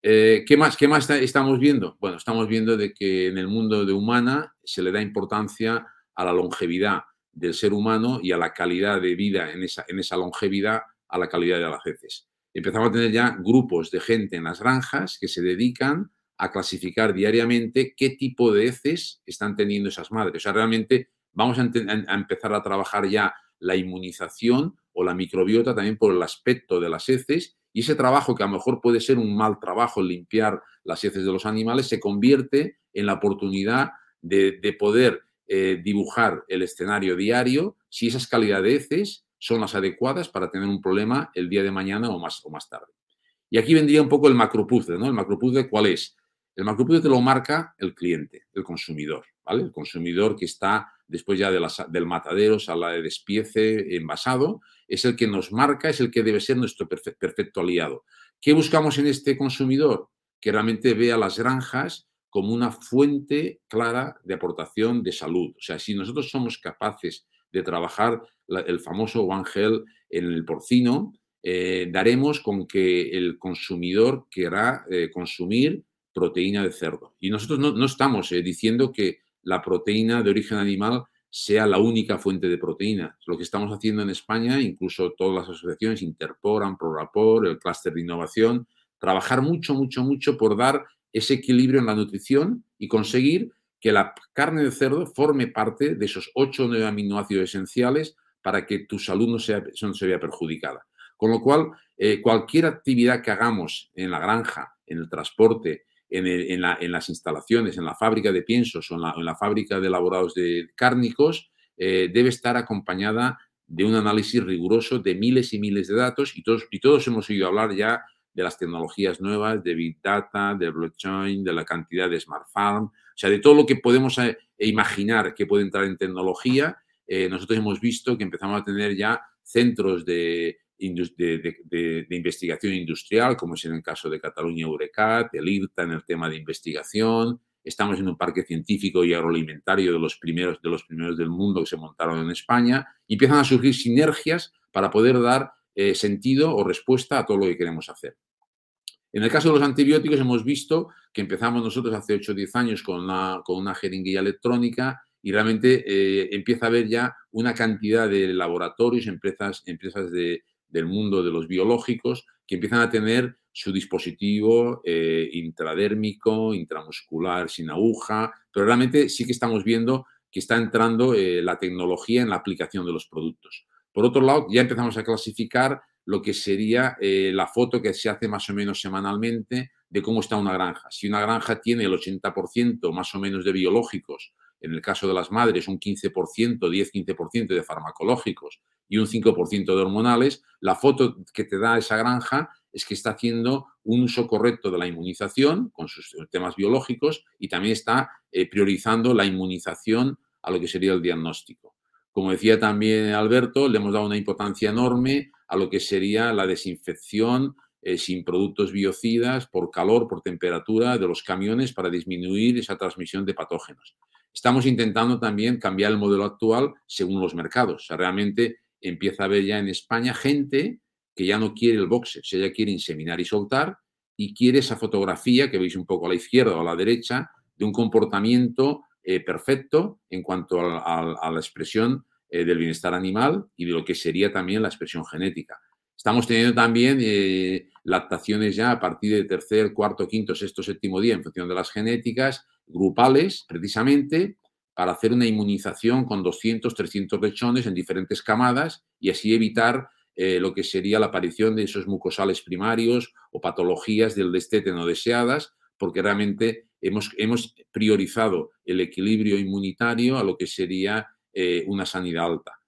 S4: Eh, ¿Qué más, qué más estamos viendo? Bueno, estamos viendo de que en el mundo de humana se le da importancia a la longevidad del ser humano y a la calidad de vida en esa, en esa longevidad, a la calidad de las heces. Empezamos a tener ya grupos de gente en las granjas que se dedican a clasificar diariamente qué tipo de heces están teniendo esas madres. O sea, realmente vamos a, empezar a trabajar ya la inmunización o la microbiota también por el aspecto de las heces y ese trabajo que a lo mejor puede ser un mal trabajo limpiar las heces de los animales se convierte en la oportunidad de, poder eh, dibujar el escenario diario si esas calidades de heces son las adecuadas para tener un problema el día de mañana o más, o más tarde. Y aquí vendría un poco el macropuzzle, ¿no? El macropuzzle, ¿cuál es? El macropuzzle te lo marca el cliente, el consumidor, ¿vale? El consumidor que está después ya de del matadero, sala de despiece, envasado, es el que nos marca, es el que debe ser nuestro perfecto aliado. ¿Qué buscamos en este consumidor? Que realmente vea las granjas como una fuente clara de aportación de salud. O sea, si nosotros somos capaces de trabajar el famoso One Health en el porcino, eh, daremos con que el consumidor querrá eh, consumir proteína de cerdo. Y nosotros no, estamos eh, diciendo que la proteína de origen animal sea la única fuente de proteína. Lo que estamos haciendo en España, incluso todas las asociaciones, Interpor, Amprorapor, el clúster de innovación, trabajar mucho, mucho, mucho por dar ese equilibrio en la nutrición y conseguir que la carne de cerdo forme parte de esos 8 o 9 aminoácidos esenciales para que tu salud no, sea, se vea perjudicada. Con lo cual, eh, cualquier actividad que hagamos en la granja, en el transporte, en, las instalaciones, en la fábrica de piensos o en la, fábrica de elaborados de cárnicos, eh, debe estar acompañada de un análisis riguroso de miles y miles de datos y todos, y todos hemos oído hablar ya de las tecnologías nuevas, de Big Data, de blockchain, de la cantidad de Smart Farm, sea, de todo lo que podemos eh, imaginar que puede entrar en tecnología. Eh, nosotros hemos visto que empezamos a tener ya centros de, de, investigación industrial, como es en el caso de Cataluña Eurecat, el IRTA en el tema de investigación. Estamos en un parque científico y agroalimentario de los primeros, de los primeros del mundo que se montaron en España. Y empiezan a surgir sinergias para poder dar eh, sentido o respuesta a todo lo que queremos hacer. En el caso de los antibióticos hemos visto que empezamos nosotros hace 8 o 10 años con una, con una jeringuilla electrónica y realmente eh, empieza a haber ya una cantidad de laboratorios, empresas, empresas de, del mundo de los biológicos que empiezan a tener su dispositivo eh, intradérmico, intramuscular, sin aguja, pero realmente sí que estamos viendo que está entrando eh, la tecnología en la aplicación de los productos. Por otro lado, ya empezamos a clasificar lo que sería eh, la foto que se hace más o menos semanalmente de cómo está una granja. Si una granja tiene el 80% más o menos de biológicos, en el caso de las madres un 15%, 10-15% de farmacológicos y un 5% de hormonales, la foto que te da esa granja es que está haciendo un uso correcto de la inmunización con sus temas biológicos y también está eh, priorizando la inmunización a lo que sería el diagnóstico. como decía también Alberto, le hemos dado una importancia enorme a lo que sería la desinfección eh, sin productos biocidas por calor, por temperatura de los camiones para disminuir esa transmisión de patógenos. Estamos intentando también cambiar el modelo actual según los mercados. Realmente empieza a haber ya en España gente que ya no quiere el boxe, o ya quiere inseminar y soltar y quiere esa fotografía que veis un poco a la izquierda o a la derecha de un comportamiento eh, perfecto en cuanto a, la expresión eh, del bienestar animal y de lo que sería también la expresión genética. Estamos teniendo también eh, lactaciones ya a partir de tercer, cuarto, quinto, sexto, séptimo día en función de las genéticas grupales, precisamente para hacer una inmunización con 200, 300 lechones en diferentes camadas y así evitar lo que sería la aparición de esos mucosales primarios o patologías del destete no deseadas, porque realmente hemos, hemos priorizado el equilibrio inmunitario a lo que sería eh, una sanidad alta.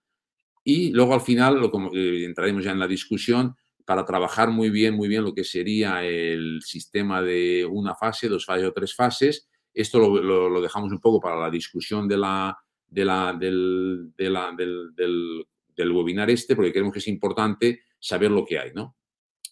S4: Y luego al final, lo, eh, entraremos ya en la discusión, para trabajar muy bien, muy bien lo que sería el sistema de una fase, dos fases o tres fases. Esto lo, dejamos un poco para la discusión de la, de del, del, webinar este, porque creemos que es importante saber lo que hay, ¿no?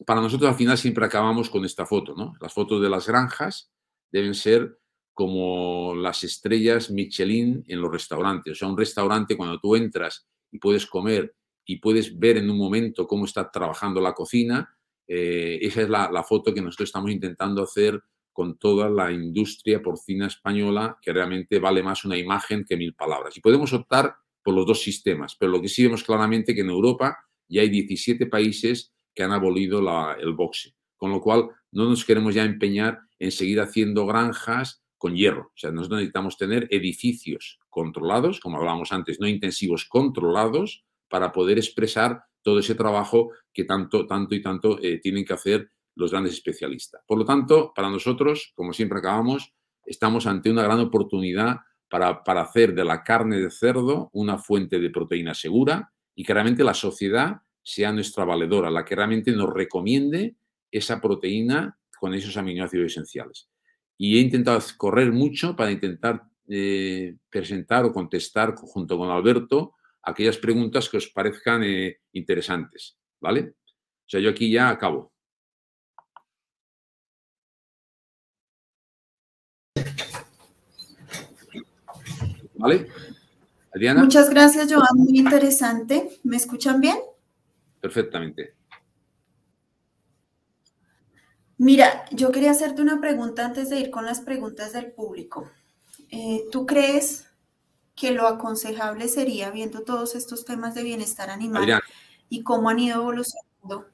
S4: Para nosotros al final siempre acabamos con esta foto, ¿no? Las fotos de las granjas, deben ser como las estrellas Michelin en los restaurantes. O sea, un restaurante cuando tú entras y puedes comer y puedes ver en un momento cómo está trabajando la cocina, eh, esa es la, foto que nosotros estamos intentando hacer con toda la industria porcina española, que realmente vale más una imagen que mil palabras. Y podemos optar por los dos sistemas, pero lo que sí vemos claramente que en Europa ya hay 17 países que han abolido el boxe, con lo cual no nos queremos ya empeñar en seguir haciendo granjas con hierro. O sea, nosotros necesitamos tener edificios controlados, como hablábamos antes, no intensivos, controlados, para poder expresar todo ese trabajo que tanto, tanto y tanto eh, tienen que hacer los grandes especialistas. Por lo tanto, para nosotros, como siempre acabamos, estamos ante una gran oportunidad para, para hacer de la carne de cerdo una fuente de proteína segura y que realmente la sociedad sea nuestra valedora, la que realmente nos recomiende esa proteína con esos aminoácidos esenciales. Y he intentado correr mucho para intentar eh, presentar o contestar junto con Alberto aquellas preguntas que os parezcan eh, interesantes, ¿vale? O sea, yo aquí ya acabo. ¿Vale?
S3: Adriana. Muchas gracias, Joan. Muy interesante. ¿Me escuchan bien?
S4: Perfectamente.
S3: Mira, yo quería hacerte una pregunta antes de ir con las preguntas del público. Eh, ¿Tú crees que lo aconsejable sería, viendo todos estos temas de bienestar animal y cómo han ido evolucionando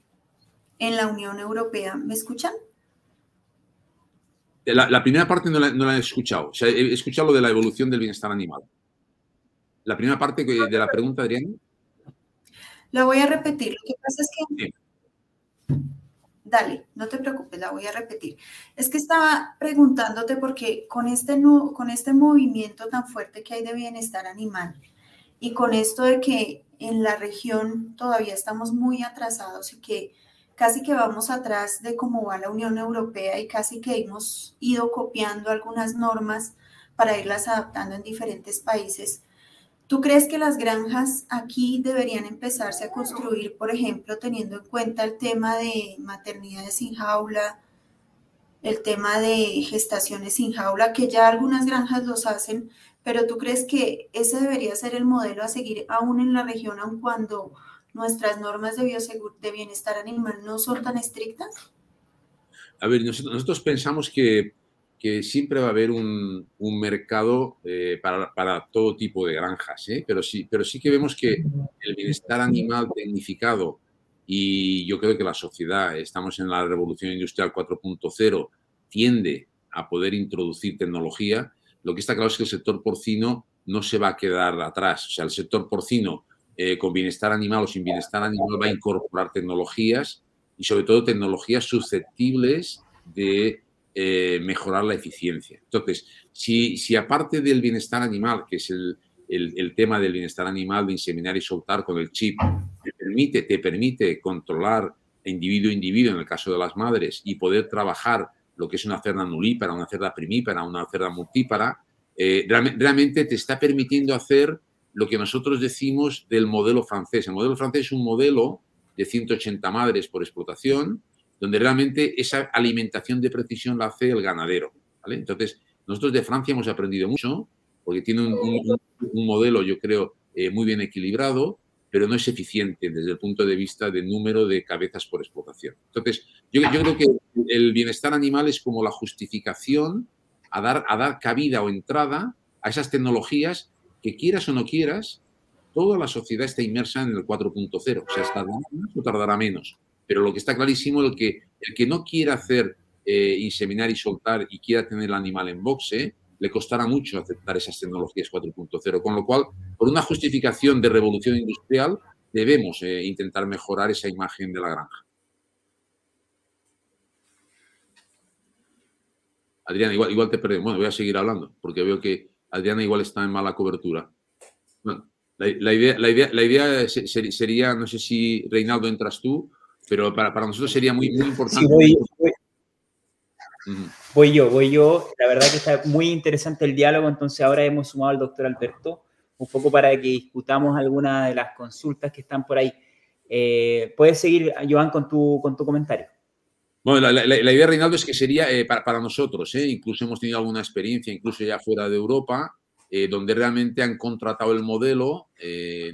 S3: en la Unión Europea, ¿me escuchan?
S4: La, primera parte no la, he escuchado. O sea, he escuchado lo de la evolución del bienestar animal. La primera parte de la pregunta, Adriana.
S3: La voy a repetir. Lo que pasa es que Dale, no te preocupes, la voy a repetir. Es que estaba preguntándote porque con este, con este movimiento tan fuerte que hay de bienestar animal y con esto de que en la región todavía estamos muy atrasados y que casi que vamos atrás de cómo va la Unión Europea y casi que hemos ido copiando algunas normas para irlas adaptando en diferentes países. ¿Tú crees que las granjas aquí deberían empezarse a construir, por ejemplo, teniendo en cuenta el tema de maternidades sin jaula, el tema de gestaciones sin jaula, que ya algunas granjas los hacen, pero tú crees que ese debería ser el modelo a seguir aún en la región, aun cuando nuestras normas de, de bienestar animal no son tan estrictas?
S4: A ver, nosotros pensamos que que siempre va a haber un, mercado eh, para, todo tipo de granjas, ¿eh? pero, sí, pero sí que vemos que el bienestar animal tecnificado y yo creo que la sociedad, estamos en la revolución industrial 4.0, tiende a poder introducir tecnología. Lo que está claro es que el sector porcino no se va a quedar atrás. O sea, el sector porcino eh, con bienestar animal o sin bienestar animal va a incorporar tecnologías y sobre todo tecnologías susceptibles de eh, mejorar la eficiencia. Entonces, si, si, aparte del bienestar animal, que es el, el, tema del bienestar animal de inseminar y soltar con el chip, te permite, te permite controlar individuo a individuo, en el caso de las madres, y poder trabajar lo que es una cerda nulípara, una cerda primípara, una cerda multípara, eh, realmente te está permitiendo hacer lo que nosotros decimos del modelo francés. El modelo francés es un modelo de 180 madres por explotación, donde realmente esa alimentación de precisión la hace el ganadero. Entonces, nosotros de Francia hemos aprendido mucho, porque tiene un, modelo, yo creo, eh, muy bien equilibrado, pero no es eficiente desde el punto de vista del número de cabezas por explotación. Entonces, yo, yo creo que el bienestar animal es como la justificación a dar, a dar cabida o entrada a esas tecnologías que quieras o no quieras, toda la sociedad está inmersa en el 4.0. O sea, tardará más o tardará menos. Pero lo que está clarísimo es que el que no quiera hacer eh, inseminar y soltar y quiera tener el animal en boxe, le costará mucho aceptar esas tecnologías 4.0. Con lo cual, por una justificación de revolución industrial, debemos eh, intentar mejorar esa imagen de la granja. Adriana, igual, igual te perdí. Bueno, voy a seguir hablando porque veo que Adriana igual está en mala cobertura. idea, la idea sería, no sé si Reinaldo entras tú, pero para, nosotros sería muy, muy importante.
S2: Sí, voy, yo, voy yo. La verdad que está muy interesante el diálogo, entonces ahora hemos sumado al doctor Alberto un poco para que discutamos algunas de las consultas que están por ahí. Eh, puedes seguir, Joan, con tu, con tu comentario.
S4: Bueno, la, idea, Reinaldo, es que sería eh, para, nosotros, eh, incluso hemos tenido alguna experiencia, incluso ya fuera de Europa, eh, donde realmente han contratado el modelo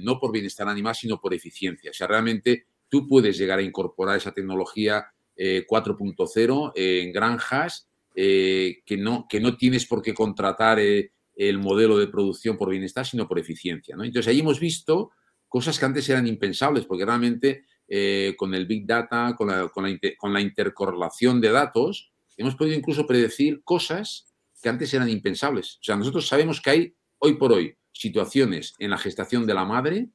S4: no por bienestar animal, sino por eficiencia. O sea, realmente tú puedes llegar a incorporar esa tecnología 4.0 en granjas que, no, que no tienes por qué contratar el modelo de producción por bienestar, sino por eficiencia. Entonces, ahí hemos visto cosas que antes eran impensables, porque realmente eh, con el Big Data, con la, intercorrelación de datos, hemos podido incluso predecir cosas que antes eran impensables. O sea, nosotros sabemos que hay hoy por hoy situaciones en la gestación de la madre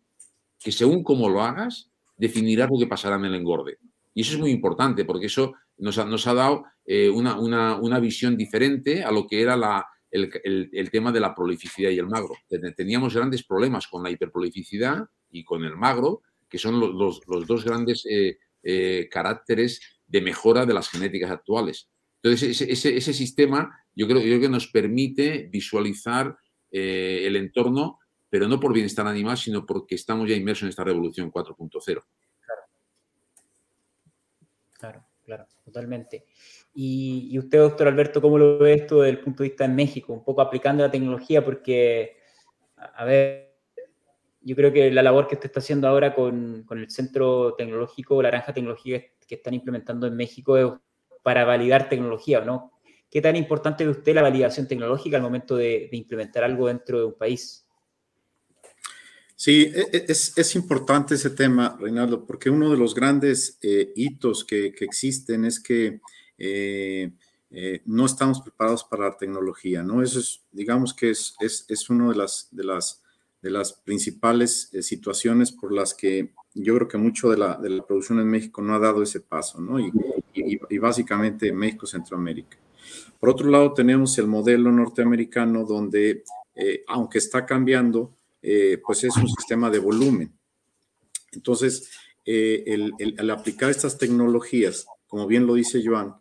S4: que según cómo lo hagas, definirás lo que pasará en el engorde. Y eso es muy importante porque eso nos ha, dado eh, una, visión diferente a lo que era el, tema de la prolificidad y el magro. Teníamos grandes problemas con la hiperprolificidad y con el magro que son los, dos grandes eh, eh, caracteres de mejora de las genéticas actuales. Entonces, ese, sistema yo creo, que nos permite visualizar el entorno, pero no por bienestar animal, sino porque estamos ya inmersos en esta revolución 4.0.
S2: Claro. claro, claro, totalmente. Y, usted, doctor Alberto, ¿cómo lo ve esto desde el punto de vista en México? Un poco aplicando la tecnología, porque, a ver, yo creo que la labor que usted está haciendo ahora con, el Centro Tecnológico, la Granja Tecnología que están implementando en México es para validar tecnología, ¿no? ¿Qué tan importante es usted la validación tecnológica al momento de, implementar algo dentro de un país?
S5: Sí, e, e, es, importante ese tema, Reinaldo, porque uno de los grandes eh, hitos que, existen es que eh, eh, no estamos preparados para la tecnología, ¿no? Eso es, digamos que es, es, uno de las, de las de las principales eh, situaciones por las que yo creo que mucho de la, de la, producción en México no ha dado ese paso, ¿no? Y, y, básicamente México, Centroamérica. Por otro lado, tenemos el modelo norteamericano donde, aunque está cambiando, eh, pues es un sistema de volumen. Entonces, el, el, aplicar estas tecnologías, como bien lo dice Joan,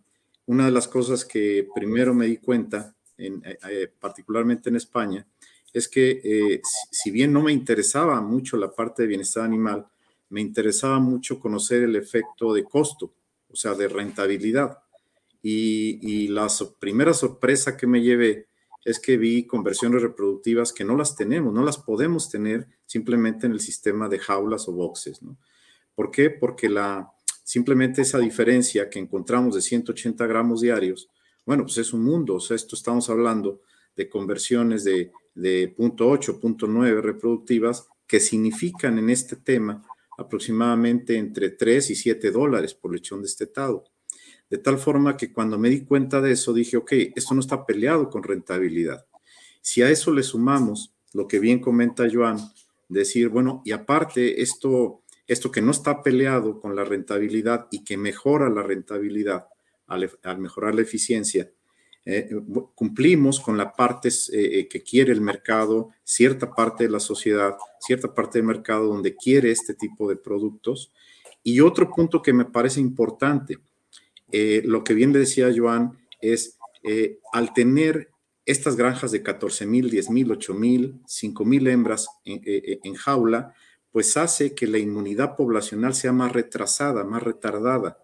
S5: una de las cosas que primero me di cuenta, en, particularmente en España, es que eh, si bien no me interesaba mucho la parte de bienestar animal, me interesaba mucho conocer el efecto de costo, o sea, de rentabilidad. Y, la primera sorpresa que me llevé es que vi conversiones reproductivas que no las tenemos, no las podemos tener simplemente en el sistema de jaulas o boxes, ¿no? ¿Por qué? Porque la, simplemente esa diferencia que encontramos de 180 gramos diarios, bueno, pues es un mundo, o sea, esto estamos hablando de conversiones de de 0.8, 0.9 reproductivas que significan en este tema aproximadamente entre 3 y 7 dólares por lechón destetado. De tal forma que cuando me di cuenta de eso dije, ok, esto no está peleado con rentabilidad. Si a eso le sumamos lo que bien comenta Joan, decir, bueno, y aparte esto, esto que no está peleado con la rentabilidad y que mejora la rentabilidad al, mejorar la eficiencia, eh, cumplimos con la parte eh, que quiere el mercado, cierta parte de la sociedad, cierta parte del mercado donde quiere este tipo de productos. Y otro punto que me parece importante, lo que bien decía Joan, es al tener estas granjas de 14 mil, 10 mil, 8 mil, 5 mil hembras en, en jaula, pues hace que la inmunidad poblacional sea más retrasada, más retardada.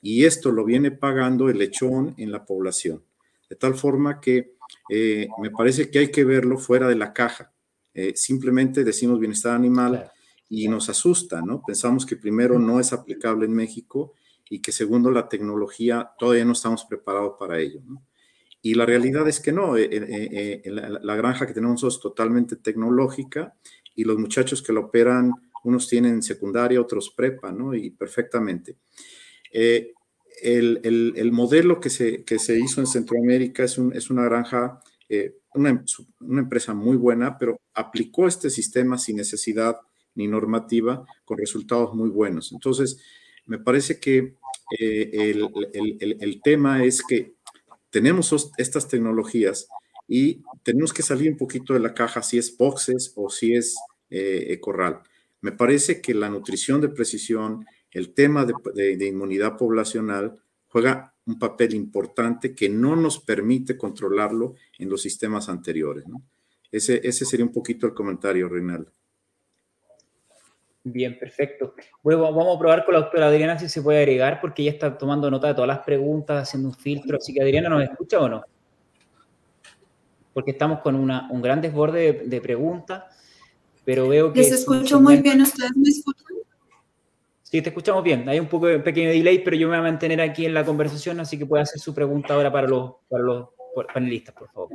S5: Y esto lo viene pagando el lechón en la población. De tal forma que eh, me parece que hay que verlo fuera de la caja. Eh, simplemente decimos bienestar animal y nos asusta, ¿no? Pensamos que primero no es aplicable en México y que segundo la tecnología todavía no estamos preparados para ello, ¿no? Y la realidad es que no, eh, la, granja que tenemos es totalmente tecnológica y los muchachos que la operan, unos tienen secundaria, otros prepa, ¿no? Y perfectamente. el, el, modelo que se, que se hizo en Centroamérica es, un, es una granja eh, una, una, empresa muy buena, pero aplicó este sistema sin necesidad ni normativa con resultados muy buenos. Entonces, me parece que eh, el, tema es que tenemos estas tecnologías y tenemos que salir un poquito de la caja si es boxes o si es eh, corral. Me parece que la nutrición de precisión, el tema de, inmunidad poblacional juega un papel importante que no nos permite controlarlo en los sistemas anteriores. Ese, ese sería un poquito el comentario, Reinaldo.
S2: Bien, perfecto. Bueno, vamos a probar con la doctora Adriana si se puede agregar, porque ella está tomando nota de todas las preguntas, haciendo un filtro. Así que, Adriana, ¿nos escucha o no? Porque estamos con una, un gran desborde de, de preguntas, pero veo que...
S3: Les escucho muy bien, ¿ustedes me escuchan?
S2: Sí, te escuchamos bien. Hay un poco de pequeño delay, pero yo me voy a mantener aquí en la conversación, así que puede hacer su pregunta ahora para los, para los panelistas, por favor.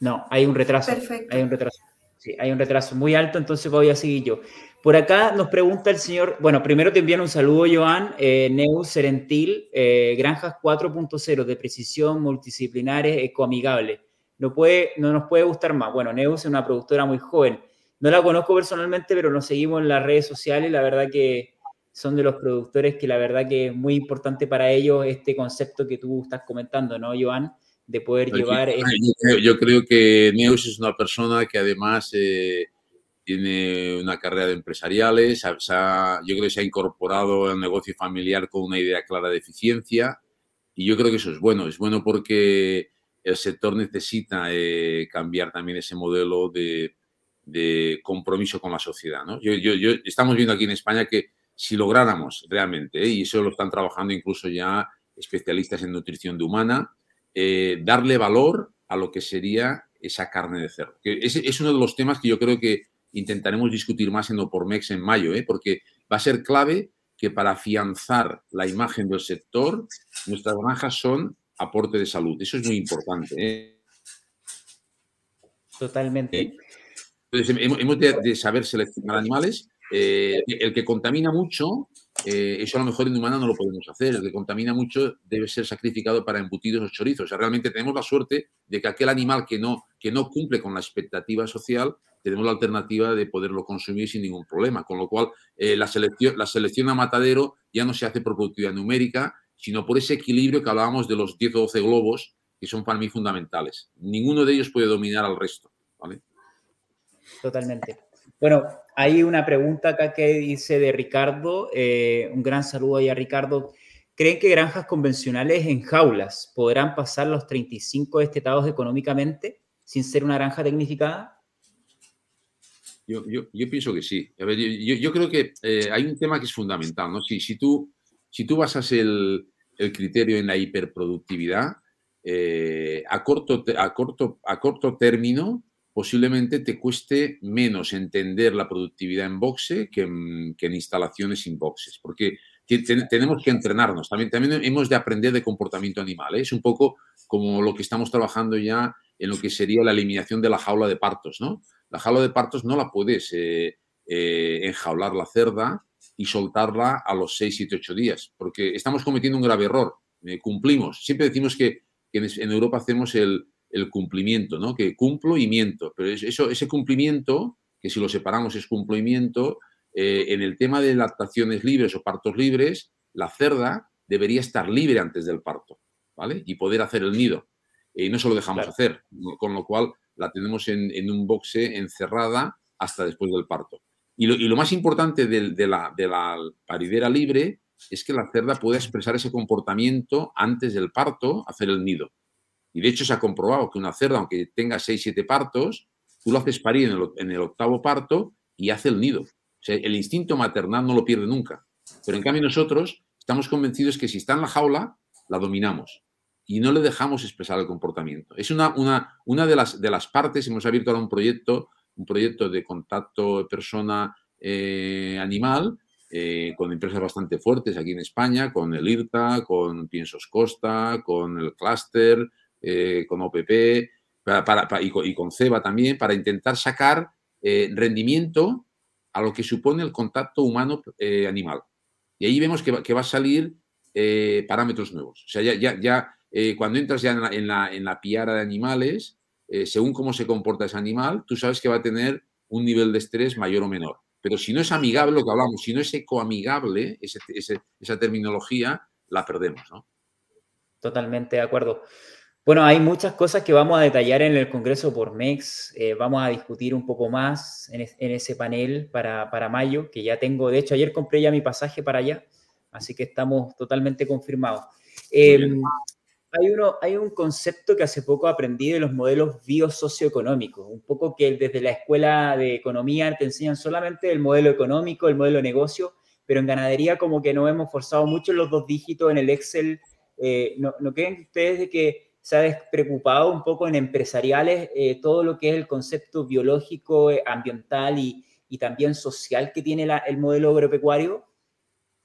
S2: No, hay un retraso. Perfecto. Hay un retraso. Sí, hay un retraso muy alto, entonces voy a seguir yo. Por acá nos pregunta el señor, bueno, primero te envían un saludo, Joan, eh, Neus Serentil, eh, Granjas 4.0 de precisión multidisciplinares ecoamigables no, puede, no nos puede gustar más. Bueno, Neus es una productora muy joven. No la conozco personalmente, pero nos seguimos en las redes sociales. La verdad que son de los productores que la verdad que es muy importante para ellos este concepto que tú estás comentando, ¿no, Joan? De poder llevar...
S4: Yo, creo, que Neus es una persona que además eh, tiene una carrera de empresariales, yo creo que se ha incorporado al negocio familiar con una idea clara de eficiencia y yo creo que eso es bueno. Es bueno porque el sector necesita eh, cambiar también ese modelo de, compromiso con la sociedad. ¿no? Yo, estamos viendo aquí en España que si lográramos realmente, ¿eh? y eso lo están trabajando incluso ya especialistas en nutrición de humana, eh, darle valor a lo que sería esa carne de cerdo. Que es, es, uno de los temas que yo creo que intentaremos discutir más en Opormex en mayo, porque va a ser clave que para afianzar la imagen del sector, nuestras granjas son aporte de salud. Eso es muy importante. ¿eh?
S2: Totalmente.
S4: Entonces, hemos de, saber seleccionar animales. Eh, el que contamina mucho, eh, eso a lo mejor en humana no lo podemos hacer. El que contamina mucho debe ser sacrificado para embutidos o chorizos. O sea, realmente tenemos la suerte de que aquel animal que no, que no cumple con la expectativa social, tenemos la alternativa de poderlo consumir sin ningún problema. Con lo cual, la, selección, la selección a matadero ya no se hace por productividad numérica, sino por ese equilibrio que hablábamos de los 10 o 12 globos, que son para mí fundamentales. Ninguno de ellos puede dominar al resto. ¿vale?
S2: Totalmente. Bueno, hay una pregunta acá que dice de Ricardo, eh, un gran saludo ahí a Ricardo. ¿Creen que granjas convencionales en jaulas podrán pasar los 35 destetados económicamente sin ser una granja tecnificada?
S4: Yo, pienso que sí. yo, creo que eh, hay un tema que es fundamental. ¿no? Si, si tú si tú basas el, criterio en la hiperproductividad, eh, a, corto, a, corto, a corto término posiblemente te cueste menos entender la productividad en boxe que en, instalaciones sin boxes, porque tenemos que entrenarnos. También, también hemos de aprender de comportamiento animal. ¿eh? Es un poco como lo que estamos trabajando ya en lo que sería la eliminación de la jaula de partos. ¿no? La jaula de partos no la puedes eh, enjaular la cerda y soltarla a los 6, 7, 8 días, porque estamos cometiendo un grave error. Eh, cumplimos. Siempre decimos que, en, Europa hacemos el, cumplimiento, ¿no? Que cumplo y miento, pero eso, ese cumplimiento, que si lo separamos es cumplimiento, eh, en el tema de lactaciones libres o partos libres, la cerda debería estar libre antes del parto, ¿vale? Y poder hacer el nido. Y no se lo dejamos hacer, con lo cual la tenemos en, en un boxe encerrada hasta después del parto. Y lo, más importante de, la, paridera libre es que la cerda puede expresar ese comportamiento antes del parto, hacer el nido. Y de hecho se ha comprobado que una cerda, aunque tenga 6, 7 partos, tú lo haces parir en el, octavo parto y hace el nido. O sea, el instinto maternal no lo pierde nunca. Pero en cambio nosotros estamos convencidos que si está en la jaula, la dominamos y no le dejamos expresar el comportamiento. Es una, una, una de, las, de las partes, hemos abierto ahora un proyecto, un proyecto de contacto persona-animal, eh, eh, con empresas bastante fuertes aquí en España, con el IRTA, con Piensos Costa, con el Cluster, eh, con OPP para, y, con, CEBA también, para intentar sacar rendimiento a lo que supone el contacto humano-animal. y ahí vemos que va, a salir parámetros nuevos. O sea, ya, ya eh, cuando entras ya en la, en piara de animales, eh, según cómo se comporta ese animal, tú sabes que va a tener un nivel de estrés mayor o menor. Pero si no es amigable lo que hablamos, si no es ecoamigable, esa terminología, la perdemos, ¿no?
S2: Totalmente de acuerdo. Bueno, hay muchas cosas que vamos a detallar en el Congreso por MEX. Eh, vamos a discutir un poco más en, ese panel para, para, mayo, que ya tengo. De hecho, ayer compré ya mi pasaje para allá, así que estamos totalmente confirmados. Hay, uno, hay un concepto que hace poco aprendí de los modelos biosocioeconómicos, un poco que desde la escuela de economía te enseñan solamente el modelo económico, el modelo de negocio, pero en ganadería como que no hemos forzado mucho los dos dígitos en el Excel. Eh, ¿no, ¿no, creen ustedes de que se ha despreocupado un poco en empresariales eh, todo lo que es el concepto biológico, eh, ambiental y, y, también social que tiene el modelo agropecuario?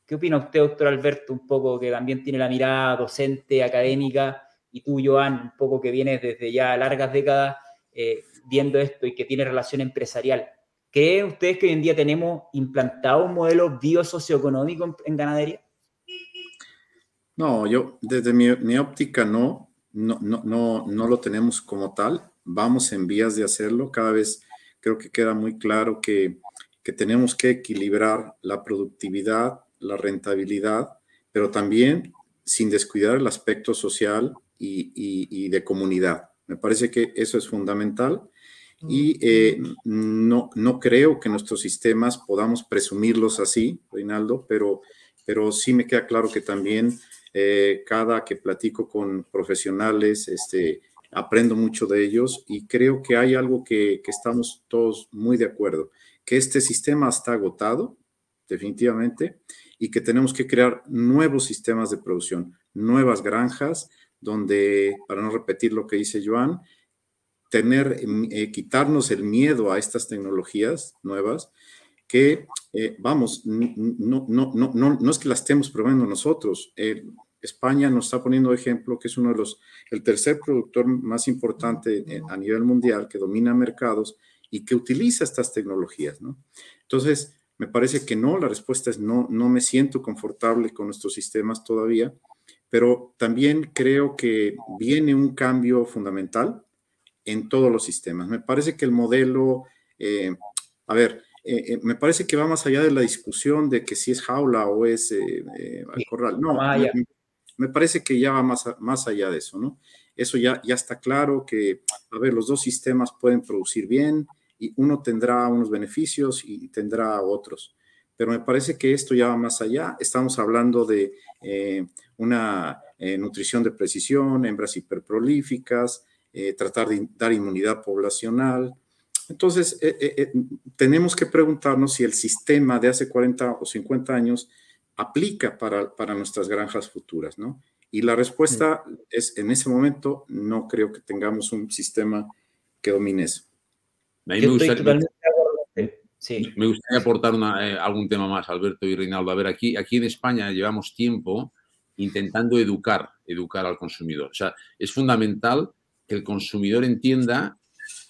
S2: ¿Qué opina usted, doctor Alberto, un poco que también tiene la mirada docente, académica, y tú, Joan, un poco que vienes desde ya largas décadas eh, viendo esto y que tiene relación empresarial? ¿Creen ustedes que hoy en día tenemos implantado un modelo biosocioeconómico en, en ganadería?
S5: No, yo desde mi, óptica no, no, no, no, no lo tenemos como tal. Vamos en vías de hacerlo. Cada vez creo que queda muy claro que, que tenemos que equilibrar la productividad la rentabilidad, pero también sin descuidar el aspecto social y, de comunidad. Me parece que eso es fundamental y eh, no, no creo que nuestros sistemas podamos presumirlos así, Reinaldo, pero, pero sí me queda claro que también eh, cada que platico con profesionales, este, aprendo mucho de ellos y creo que hay algo que, que estamos todos muy de acuerdo, que este sistema está agotado, definitivamente, y que tenemos que crear nuevos sistemas de producción, nuevas granjas, donde, para no repetir lo que dice Joan, tener, eh, quitarnos el miedo a estas tecnologías nuevas, que, eh, vamos, no, no, no, no, es que las estemos probando nosotros. España nos está poniendo ejemplo que es uno de los, el tercer productor más importante eh, a nivel mundial que domina mercados y que utiliza estas tecnologías, ¿no? Entonces, me parece que no, la respuesta es no, no me siento confortable con nuestros sistemas todavía, pero también creo que viene un cambio fundamental en todos los sistemas. Me parece que el modelo, eh, a ver, eh, eh, me parece que va más allá de la discusión de que si es jaula o es corral. No, me, parece que ya va más, más allá de eso, ¿no? Eso ya, ya está claro que, a ver, los dos sistemas pueden producir bien, y uno tendrá unos beneficios y tendrá otros. Pero me parece que esto ya va más allá. Estamos hablando de eh, una eh, nutrición de precisión, hembras hiperprolíficas, eh, tratar de dar inmunidad poblacional. Entonces, tenemos que preguntarnos si el sistema de hace 40 o 50 años aplica para, para nuestras granjas futuras, ¿no? Y la respuesta es, en ese momento, no creo que tengamos un sistema que domine eso
S4: me gustaría, aportar eh, algún tema más, Alberto y Reinaldo. A ver, aquí, aquí en España llevamos tiempo intentando educar, educar al consumidor. O sea, es fundamental que el consumidor entienda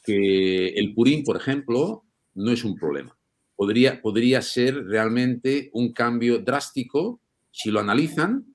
S4: que el purín, por ejemplo, no es un problema. Podría, podría ser realmente un cambio drástico si lo analizan,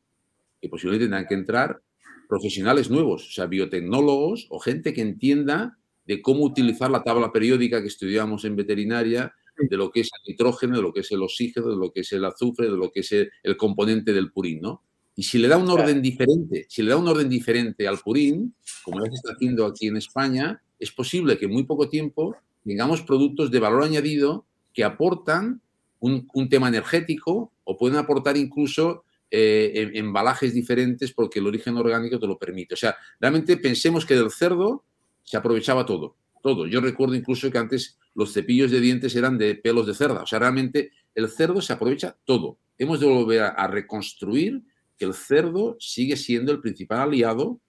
S4: y posiblemente tendrán que entrar profesionales nuevos, o sea, biotecnólogos o gente que entienda de cómo utilizar la tabla periódica que estudiamos en veterinaria, de lo que es el nitrógeno, de lo que es el oxígeno, de lo que es el azufre, de lo que es el, componente del purín, ¿no? Y si le da un orden diferente, si le da un orden diferente al purín, como ya se está haciendo aquí en España, es posible que en muy poco tiempo tengamos productos de valor añadido que aportan un, tema energético o pueden aportar incluso eh, embalajes diferentes porque el origen orgánico te lo permite. O sea, realmente pensemos que del cerdo se aprovechaba todo, todo. Yo recuerdo incluso que antes los cepillos de dientes eran de pelos de cerda. O sea, realmente el cerdo se aprovecha todo. Hemos de volver a reconstruir que el cerdo sigue siendo el principal aliado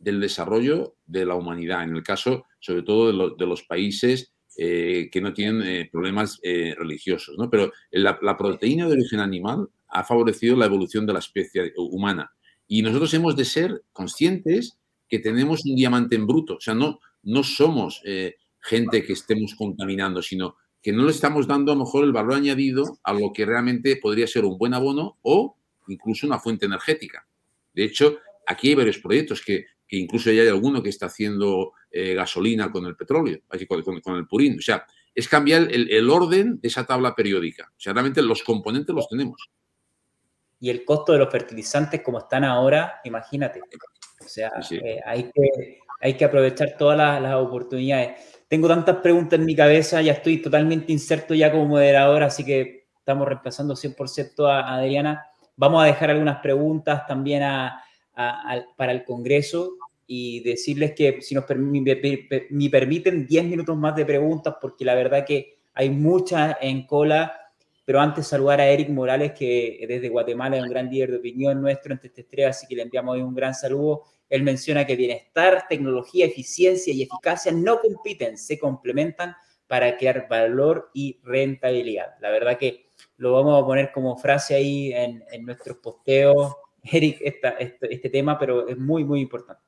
S4: del desarrollo de la humanidad, en el caso sobre todo de, los países eh, que no tienen eh, problemas eh, religiosos. ¿no? Pero la, proteína de origen animal ha favorecido la evolución de la especie humana. Y nosotros hemos de ser conscientes que tenemos un diamante en bruto. O sea, no, no somos gente que estemos contaminando, sino que no le estamos dando a lo mejor el valor añadido a lo que realmente podría ser un buen abono o incluso una fuente energética. De hecho, aquí hay varios proyectos que que incluso ya hay alguno que está haciendo eh, gasolina con el petróleo, con, con, el purín. O sea, es cambiar el, orden de esa tabla periódica. O sea, realmente los componentes los tenemos.
S2: Y el costo de los fertilizantes como están ahora, imagínate. O sea, eh, hay, que, hay que aprovechar todas las, oportunidades. Tengo tantas preguntas en mi cabeza, ya estoy totalmente inserto ya como moderador, así que estamos reemplazando 100% a Adriana. Vamos a dejar algunas preguntas también a, para el Congreso y decirles que si nos me, permiten 10 minutos más de preguntas, porque la verdad que hay muchas en cola, pero antes saludar a Eric Morales, que desde Guatemala es un gran líder de opinión nuestro entre este estrella, así que le enviamos hoy un gran saludo. Él menciona que bienestar, tecnología, eficiencia y eficacia no compiten, se complementan para crear valor y rentabilidad. La verdad que lo vamos a poner como frase ahí en, en nuestros posteos Eric, este, este, tema, pero es muy, muy importante.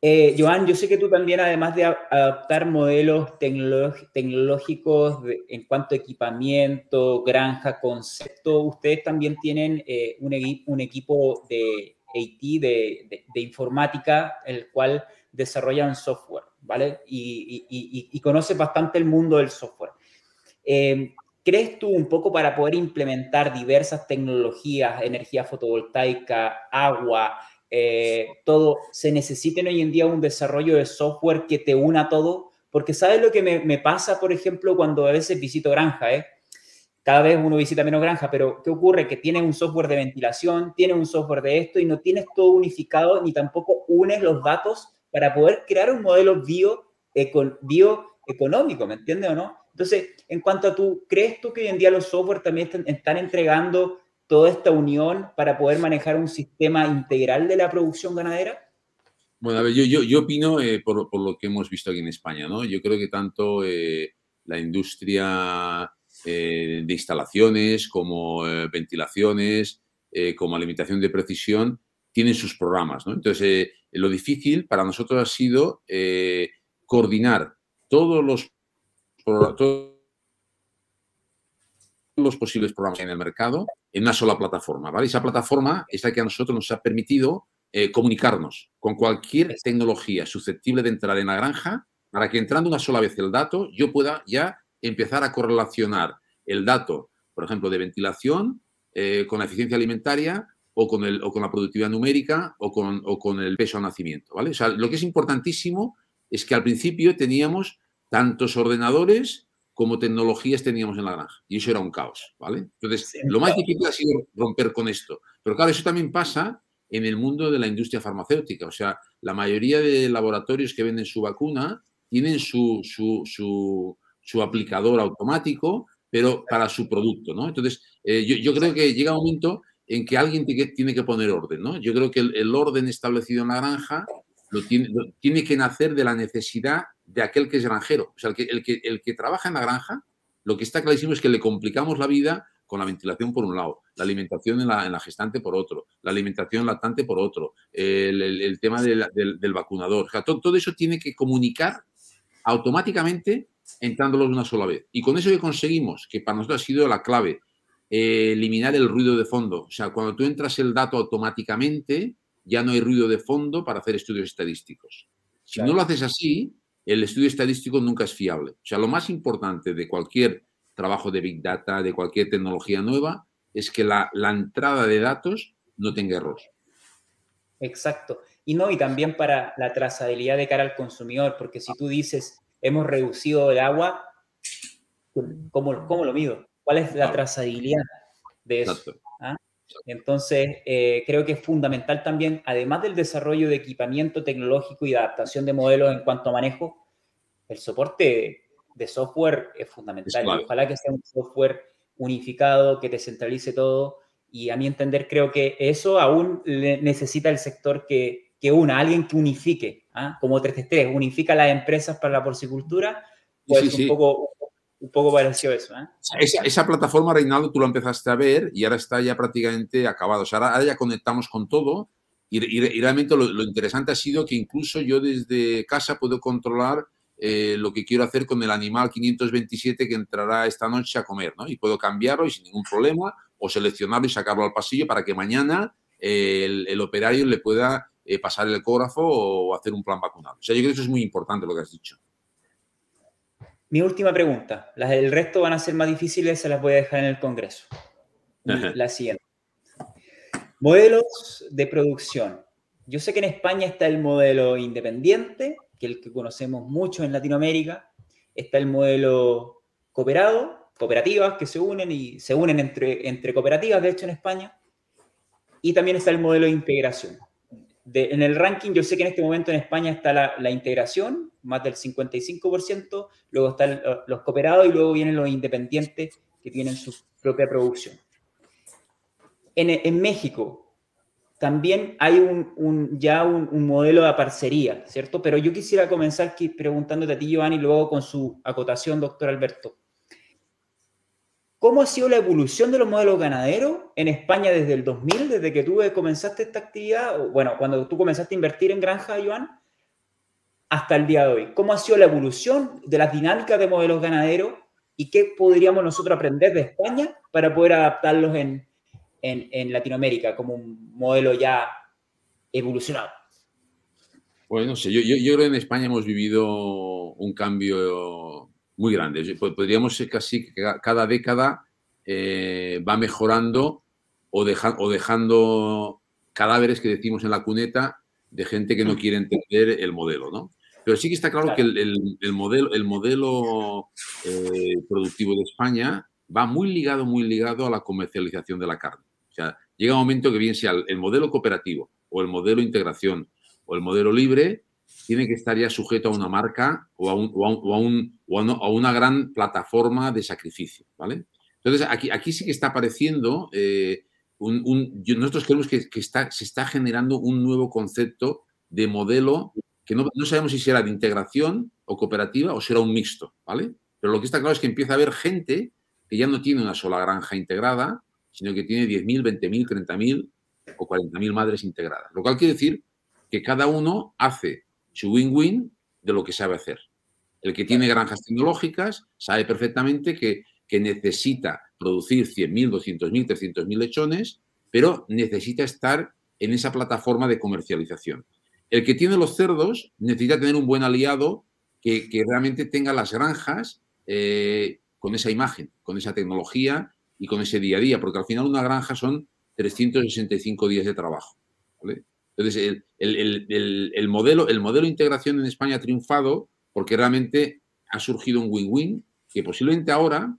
S2: Eh, Joan, yo sé que tú también, además de adaptar modelos tecnológicos en cuanto a equipamiento, granja, concepto, ustedes también tienen eh, un, equipo de IT, de, informática, el cual desarrollan software, ¿vale? Y, conoce bastante el mundo del software. Eh, ¿Crees tú un poco para poder implementar diversas tecnologías, energía fotovoltaica, agua, eh, todo, se necesiten hoy en día un desarrollo de software que te una todo? Porque ¿sabes lo que me, pasa, por ejemplo, cuando a veces visito granja? Eh? Cada vez uno visita menos granja, pero ¿qué ocurre? Que tienes un software de ventilación, tienes un software de esto y no tienes todo unificado ni tampoco unes los datos para poder crear un modelo bio, bioeconómico, ¿me entiendes o no? Entonces, en cuanto a tú, ¿crees tú que hoy en día los software también están, entregando toda esta unión para poder manejar un sistema integral de la producción ganadera?
S4: Bueno, a ver, yo, yo, opino eh, por, lo que hemos visto aquí en España, ¿no? Yo creo que tanto eh, la industria eh, de instalaciones como ventilaciones, como alimentación de precisión, tienen sus programas, ¿no? Entonces, lo difícil para nosotros ha sido coordinar todos los todos los posibles programas en el mercado en una sola plataforma, ¿vale? Esa plataforma es la que a nosotros nos ha permitido eh, comunicarnos con cualquier tecnología susceptible de entrar en la granja para que entrando una sola vez el dato yo pueda ya empezar a correlacionar el dato, por ejemplo, de ventilación eh, con la eficiencia alimentaria o con, el, o con la productividad numérica o con, o con el peso al nacimiento, ¿vale? O sea, lo que es importantísimo es que al principio teníamos tantos ordenadores como tecnologías teníamos en la granja. Y eso era un caos, ¿vale? Entonces, lo más difícil ha sido romper con esto. Pero claro, eso también pasa en el mundo de la industria farmacéutica. O sea, la mayoría de laboratorios que venden su vacuna tienen su, su, aplicador automático, pero para su producto, ¿no? Entonces, eh, yo, creo que llega un momento en que alguien tiene que poner orden, ¿no? Yo creo que el, orden establecido en la granja lo tiene, tiene que nacer de la necesidad de aquel que es granjero. O sea, el que, el que, el que trabaja en la granja, lo que está clarísimo es que le complicamos la vida con la ventilación por un lado, la alimentación en la, gestante por otro, la alimentación lactante por otro, el, tema del, vacunador. O sea, todo, eso tiene que comunicar automáticamente entrándolo una sola vez. Y con eso que conseguimos, que para nosotros ha sido la clave, eh, eliminar el ruido de fondo. O sea, cuando tú entras el dato automáticamente, ya no hay ruido de fondo para hacer estudios estadísticos. Si no lo haces así, el estudio estadístico nunca es fiable. O sea, lo más importante de cualquier trabajo de Big Data, de cualquier tecnología nueva, es que la, entrada de datos no tenga error.
S2: Exacto. Y no, y también para la trazabilidad de cara al consumidor, porque si tú dices, hemos reducido el agua, ¿cómo, cómo lo mido? ¿Cuál es la trazabilidad de eso? ¿Ah? Entonces, eh, creo que es fundamental también, además del desarrollo de equipamiento tecnológico y de adaptación de modelos en cuanto a manejo, el soporte de software es fundamental. ojalá que sea un software unificado, que te centralice todo. Y a mi entender, creo que eso aún necesita el sector que, que una, alguien que unifique, ¿ah? como 333, unifica las empresas para la porcicultura, pues un, Poco, un poco parecido eso. ¿eh?
S4: Esa, plataforma, Reinaldo, tú lo empezaste a ver y ahora está ya prácticamente acabado. O sea, ahora, ya conectamos con todo y, realmente lo, interesante ha sido que incluso yo desde casa puedo controlar eh, lo que quiero hacer con el animal 527 que entrará esta noche a comer, ¿no? Y puedo cambiarlo y sin ningún problema o seleccionarlo y sacarlo al pasillo para que mañana eh, el, operario le pueda eh, pasar el ecógrafo o hacer un plan vacunal. O sea, yo creo que eso es muy importante lo que has dicho.
S2: Mi última pregunta. Las del resto van a ser más difíciles, se las voy a dejar en el Congreso. La siguiente. Modelos de producción. Yo sé que en España está el modelo independiente, que es el que conocemos mucho en Latinoamérica. Está el modelo cooperado, cooperativas que se unen y se unen entre, entre cooperativas, de hecho, en España. Y también está el modelo de integración. En el ranking, yo sé que en este momento en España está la, integración, más del 55%, luego están los cooperados y luego vienen los independientes que tienen su propia producción. En, en México, también hay un, ya un, modelo de parcería, ¿cierto? Pero yo quisiera comenzar aquí preguntándote a ti, Giovanni, y luego con su acotación, doctor Alberto. ¿Cómo ha sido la evolución de los modelos ganaderos en España desde el 2000, desde que tú comenzaste esta actividad? Bueno, cuando tú comenzaste a invertir en granja, Joan, hasta el día de hoy. ¿Cómo ha sido la evolución de las dinámicas de modelos ganaderos y qué podríamos nosotros aprender de España para poder adaptarlos en, en, Latinoamérica como un modelo ya evolucionado?
S4: Bueno, no sé, yo, yo, creo que en España hemos vivido un cambio muy grande. Podríamos ser casi que cada década eh, va mejorando o, o dejando cadáveres que decimos en la cuneta de gente que no mm. quiere entender el modelo, ¿no? Pero sí que está claro, que el, modelo, el modelo eh, productivo de España va muy ligado, muy ligado a la comercialización de la carne. O sea, llega un momento que bien sea el modelo cooperativo o el modelo integración o el modelo libre, tiene que estar ya sujeto a una marca o a, un, a, una gran plataforma de sacrificio, ¿vale? Entonces, aquí, sí que está apareciendo, eh, nosotros creemos que, se está generando un nuevo concepto de modelo que no, no, sabemos si será de integración o cooperativa o será un mixto, ¿vale? Pero lo que está claro es que empieza a haber gente que ya no tiene una sola granja integrada, sino que tiene 10.000, 20.000, 30.000 o 40.000 madres integradas. Lo cual quiere decir que cada uno hace su win-win de lo que sabe hacer. El que tiene granjas tecnológicas sabe perfectamente que, que necesita producir 100.000, 200.000, 300.000 lechones, pero necesita estar en esa plataforma de comercialización. El que tiene los cerdos necesita tener un buen aliado que, realmente tenga las granjas eh, con esa imagen, con esa tecnología y con ese día a día, porque al final una granja son 365 días de trabajo. Entonces, el, modelo, el modelo de integración en España ha triunfado porque realmente ha surgido un win-win que posiblemente ahora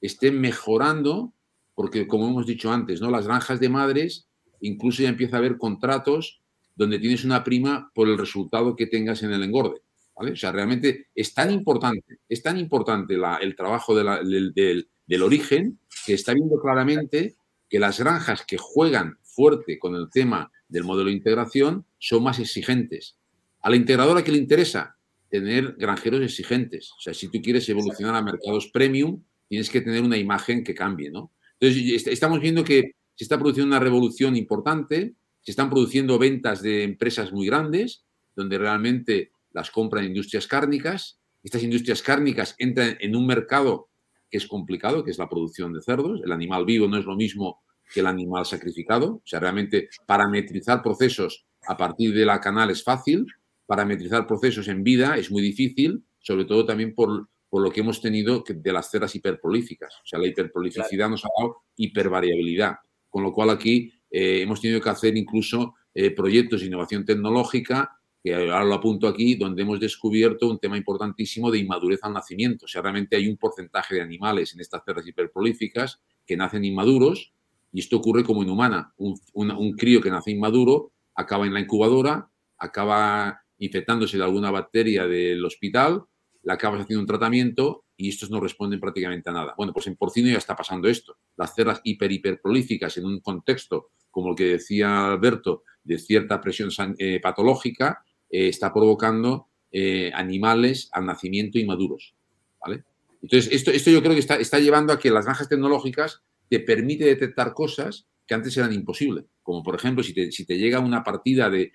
S4: esté mejorando, porque como hemos dicho antes, ¿no? las granjas de madres incluso ya empieza a haber contratos donde tienes una prima por el resultado que tengas en el engorde. O sea, realmente es tan importante, es tan importante el trabajo del, del origen que está viendo claramente que las granjas que juegan fuerte con el tema del modelo de integración son más exigentes. A la integradora que le interesa tener granjeros exigentes. O sea, si tú quieres evolucionar a mercados premium, tienes que tener una imagen que cambie, ¿no? Entonces, estamos viendo que se está produciendo una revolución importante, se están produciendo ventas de empresas muy grandes, donde realmente las compran industrias cárnicas. Estas industrias cárnicas entran en un mercado que es complicado, que es la producción de cerdos. El animal vivo no es lo mismo que el animal sacrificado. O sea, realmente parametrizar procesos a partir de la canal es fácil, parametrizar procesos en vida es muy difícil, sobre todo también por, por lo que hemos tenido de las ceras hiperprolíficas. O sea, la hiperprolificidad nos ha dado hipervariabilidad, con lo cual aquí eh, hemos tenido que hacer incluso eh, proyectos de innovación tecnológica que ahora lo apunto aquí, donde hemos descubierto un tema importantísimo de inmadurez al nacimiento. O sea, realmente hay un porcentaje de animales en estas cerdas hiperprolíficas que nacen inmaduros y esto ocurre como en humana. Un, crío que nace inmaduro acaba en la incubadora, acaba infectándose de alguna bacteria del hospital, le acabas haciendo un tratamiento y estos no responden prácticamente a nada. Bueno, pues en porcino ya está pasando esto. Las cerdas hiper hiperprolíficas en un contexto como el que decía Alberto, de cierta presión eh, patológica, eh, está provocando eh, animales al nacimiento inmaduros. ¿vale? Entonces, esto, esto yo creo que está, está llevando a que las granjas tecnológicas te permite detectar cosas que antes eran imposibles. Como por ejemplo, si te, llega una partida de,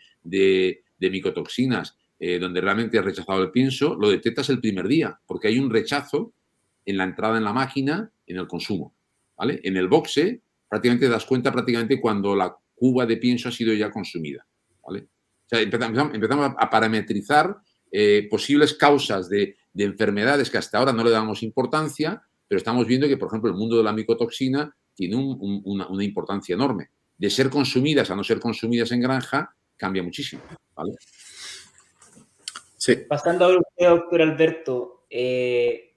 S4: micotoxinas donde realmente has rechazado el pienso, lo detectas el primer día, porque hay un rechazo en la entrada en la máquina, en el consumo. ¿vale? En el boxe, prácticamente te das cuenta prácticamente cuando la cuba de pienso ha sido ya consumida. ¿vale? empezamos, a parametrizar eh, posibles causas de, enfermedades que hasta ahora no le damos importancia, pero estamos viendo que, por ejemplo, el mundo de la micotoxina tiene una, importancia enorme. De ser consumidas a no ser consumidas en granja, cambia muchísimo.
S2: Pasando a usted, doctor Alberto, eh,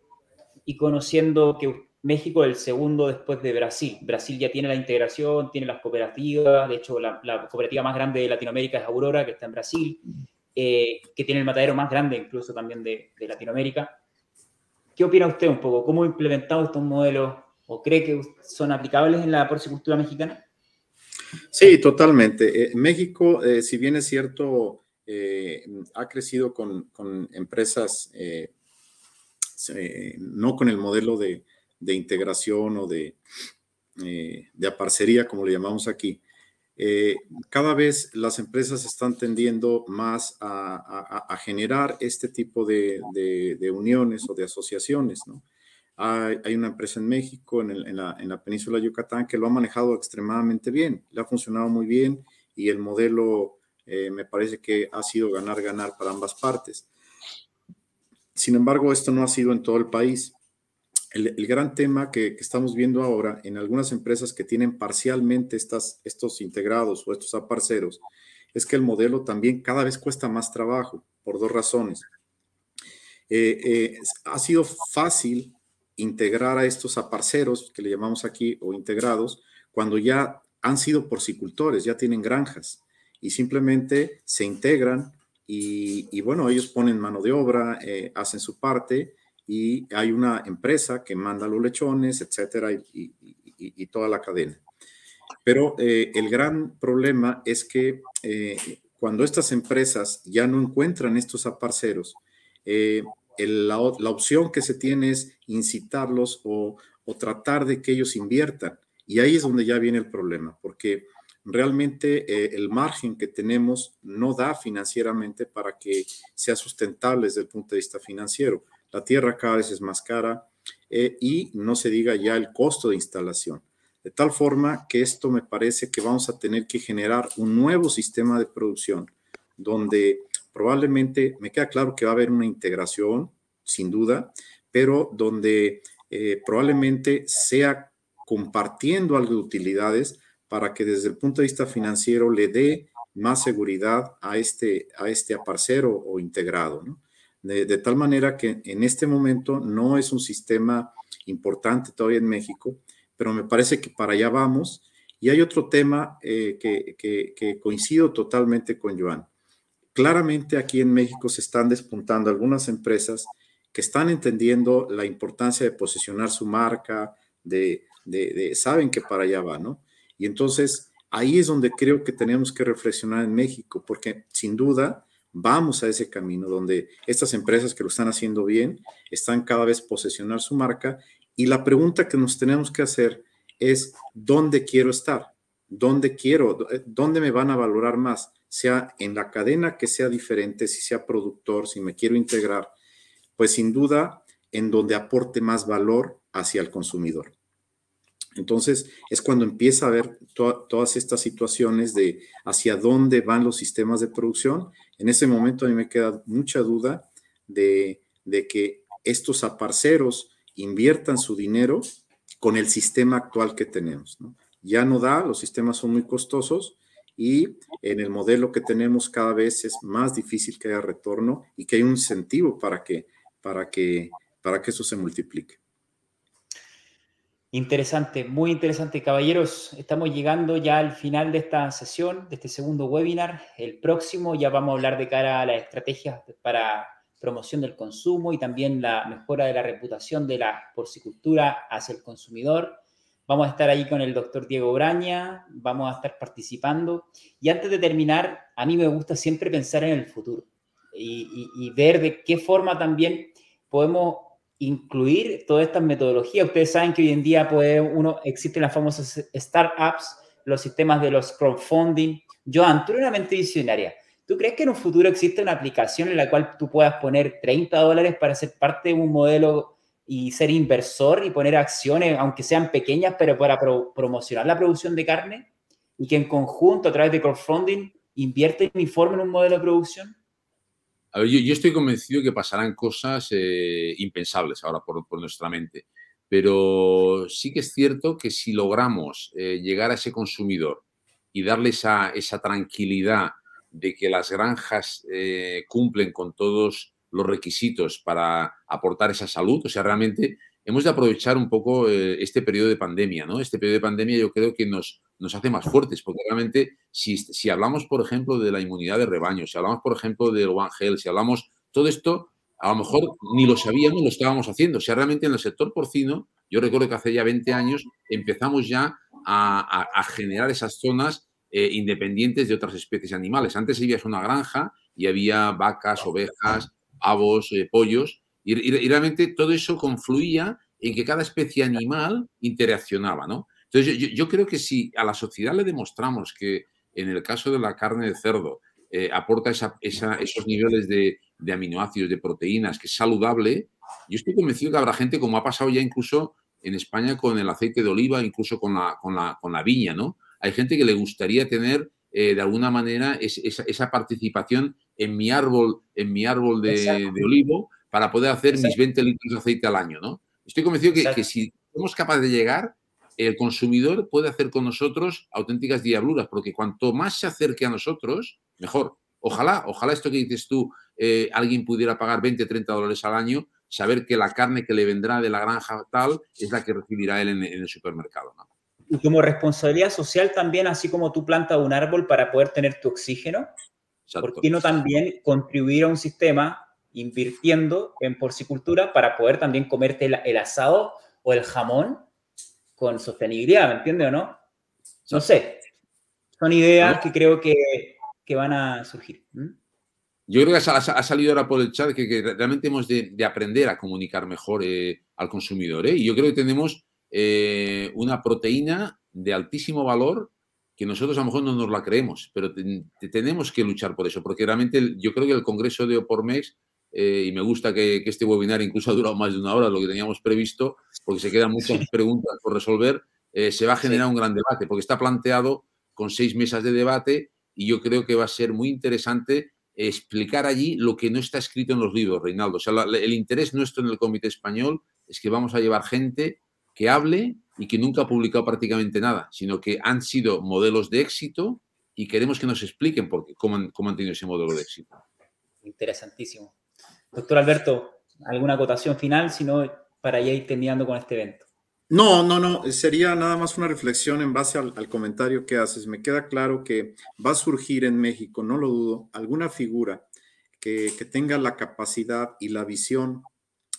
S2: y conociendo que México es el segundo después de Brasil. Brasil ya tiene la integración, tiene las cooperativas, de hecho la, cooperativa más grande de Latinoamérica es Aurora, que está en Brasil, eh, que tiene el matadero más grande incluso también de, Latinoamérica. ¿Qué opina usted un poco? ¿Cómo ha implementado estos modelos o cree que son aplicables en la porcicultura mexicana?
S5: Sí, totalmente. Eh, México, eh, si bien es cierto, ha crecido con, empresas, no con el modelo de, de integración o de, eh, de aparcería, como le llamamos aquí, eh, cada vez las empresas están tendiendo más a, generar este tipo de, uniones o de asociaciones. Hay, una empresa en México, en, la, en, la, península de Yucatán, que lo ha manejado extremadamente bien, le ha funcionado muy bien y el modelo eh, me parece que ha sido ganar, ganar para ambas partes. Sin embargo, esto no ha sido en todo el país el, gran tema que, estamos viendo ahora en algunas empresas que tienen parcialmente estos integrados o estos aparceros es que el modelo también cada vez cuesta más trabajo por dos razones. Eh, eh, ha sido fácil integrar a estos aparceros, que le llamamos aquí, o integrados, cuando ya han sido porcicultores, ya tienen granjas y simplemente se integran y, bueno, ellos ponen mano de obra, eh, hacen su parte y hay una empresa que manda los lechones, etcétera, y, toda la cadena. Pero eh, el gran problema es que eh, cuando estas empresas ya no encuentran estos aparceros, eh, la, opción que se tiene es incitarlos o, o, tratar de que ellos inviertan. Y ahí es donde ya viene el problema, porque realmente el margen que tenemos no da financieramente para que sea sustentable desde el punto de vista financiero la tierra cada vez es más cara eh, y no se diga ya el costo de instalación. De tal forma que esto me parece que vamos a tener que generar un nuevo sistema de producción donde probablemente me queda claro que va a haber una integración, sin duda, pero donde eh, probablemente sea compartiendo algo de utilidades para que desde el punto de vista financiero le dé más seguridad a este, a este aparcero o integrado. De, tal manera que en este momento no es un sistema importante todavía en México, pero me parece que para allá vamos. Y hay otro tema eh, que, coincido totalmente con Joan. Claramente aquí en México se están despuntando algunas empresas que están entendiendo la importancia de posicionar su marca, de, de, saben que para allá va, ¿no? Y entonces ahí es donde creo que tenemos que reflexionar en México, porque sin duda vamos a ese camino donde estas empresas que lo están haciendo bien están cada vez posesionar su marca y la pregunta que nos tenemos que hacer es dónde quiero estar, dónde quiero, dónde me van a valorar más, sea en la cadena que sea diferente, si sea productor, si me quiero integrar, pues sin duda en donde aporte más valor hacia el consumidor. Entonces es cuando empieza a ver todas estas situaciones de hacia dónde van los sistemas de producción. En ese momento a mí me queda mucha duda de, que estos aparceros inviertan su dinero con el sistema actual que tenemos. Ya no da, los sistemas son muy costosos y en el modelo que tenemos cada vez es más difícil que haya retorno y que hay un incentivo para que, para que, para que eso se multiplique.
S2: Interesante, muy interesante. Caballeros, estamos llegando ya al final de esta sesión, de este segundo webinar. El próximo ya vamos a hablar de cara a las estrategias para promoción del consumo y también la mejora de la reputación de la porcicultura hacia el consumidor. Vamos a estar ahí con el doctor Diego Braña, vamos a estar participando. Y antes de terminar, a mí me gusta siempre pensar en el futuro y, ver de qué forma también podemos incluir todas estas metodologías. Ustedes saben que hoy en día puede uno, existen las famosas startups, los sistemas de los crowdfunding. Joan, tú eres una mente visionaria. ¿Tú crees que en un futuro existe una aplicación en la cual tú puedas poner 30 dólares para ser parte de un modelo y ser inversor y poner acciones, aunque sean pequeñas, pero para promocionar la producción de carne y que en conjunto, a través de crowdfunding, invierten y formen un modelo de producción?
S4: A ver, yo, estoy convencido que pasarán cosas eh, impensables ahora por, nuestra mente, pero sí que es cierto que si logramos eh, llegar a ese consumidor y darle esa, tranquilidad de que las granjas eh, cumplen con todos los requisitos para aportar esa salud. O sea, realmente hemos de aprovechar un poco eh, este periodo de pandemia, ¿no? Este periodo de pandemia yo creo que nos, hace más fuertes, porque realmente si, si hablamos, por ejemplo, de la inmunidad de rebaño, si hablamos, por ejemplo, del One Health, si hablamos todo esto, a lo mejor ni lo sabíamos, lo estábamos haciendo. O sea, realmente en el sector porcino, yo recuerdo que hace ya 20 años empezamos ya a, generar esas zonas eh, independientes de otras especies animales. Antes ibas a una granja y había vacas, ovejas, avos, eh, pollos, y, realmente todo eso confluía en que cada especie animal interaccionaba, ¿no? Entonces, yo, creo que si a la sociedad le demostramos que en el caso de la carne de cerdo eh, aporta esos niveles de, aminoácidos, de proteínas, que es saludable, yo estoy convencido que habrá gente, como ha pasado ya incluso en España con el aceite de oliva, incluso con la, con la, con la viña, ¿no? Hay gente que le gustaría tener eh, de alguna manera esa, participación en mi árbol, en mi árbol de, olivo para poder hacer mis 20 litros de aceite al año, ¿no? Estoy convencido que, si somos capaces de llegar, el consumidor puede hacer con nosotros auténticas diabluras, porque cuanto más se acerque a nosotros, mejor. Ojalá, ojalá esto que dices tú, eh, alguien pudiera pagar 20, 30 dólares al año, saber que la carne que le vendrá de la granja tal es la que recibirá él en, en el supermercado. ¿no?
S2: y como responsabilidad social también, así como tú plantas un árbol para poder tener tu oxígeno, ¿por qué no también contribuir a un sistema invirtiendo en porcicultura para poder también comerte el, asado o el jamón con sostenibilidad, ¿me entiendes o no? No sé, son ideas que creo que, que van a surgir.
S4: Yo creo que ha, salido ahora por el chat que, realmente hemos de, aprender a comunicar mejor eh, al consumidor. ¿eh? Y yo creo que tenemos eh, una proteína de altísimo valor que nosotros a lo mejor no nos la creemos, pero tenemos que luchar por eso, porque realmente yo creo que el Congreso de Opormex, eh, y me gusta que, este webinar incluso ha durado más de una hora, lo que teníamos previsto, porque se quedan muchas preguntas por resolver, eh, se va a generar un gran debate, porque está planteado con seis mesas de debate y yo creo que va a ser muy interesante explicar allí lo que no está escrito en los libros, Reinaldo. O sea, el interés nuestro en el Comité Español es que vamos a llevar gente que hable y que nunca ha publicado prácticamente nada, sino que han sido modelos de éxito y queremos que nos expliquen por qué, cómo, han, cómo han tenido ese modelo de éxito.
S2: Interesantísimo. Doctor Alberto, ¿alguna acotación final, sino para ya ir terminando con este evento?
S5: No, no, no, sería nada más una reflexión en base al, comentario que haces. Me queda claro que va a surgir en México, no lo dudo, alguna figura que, que tenga la capacidad y la visión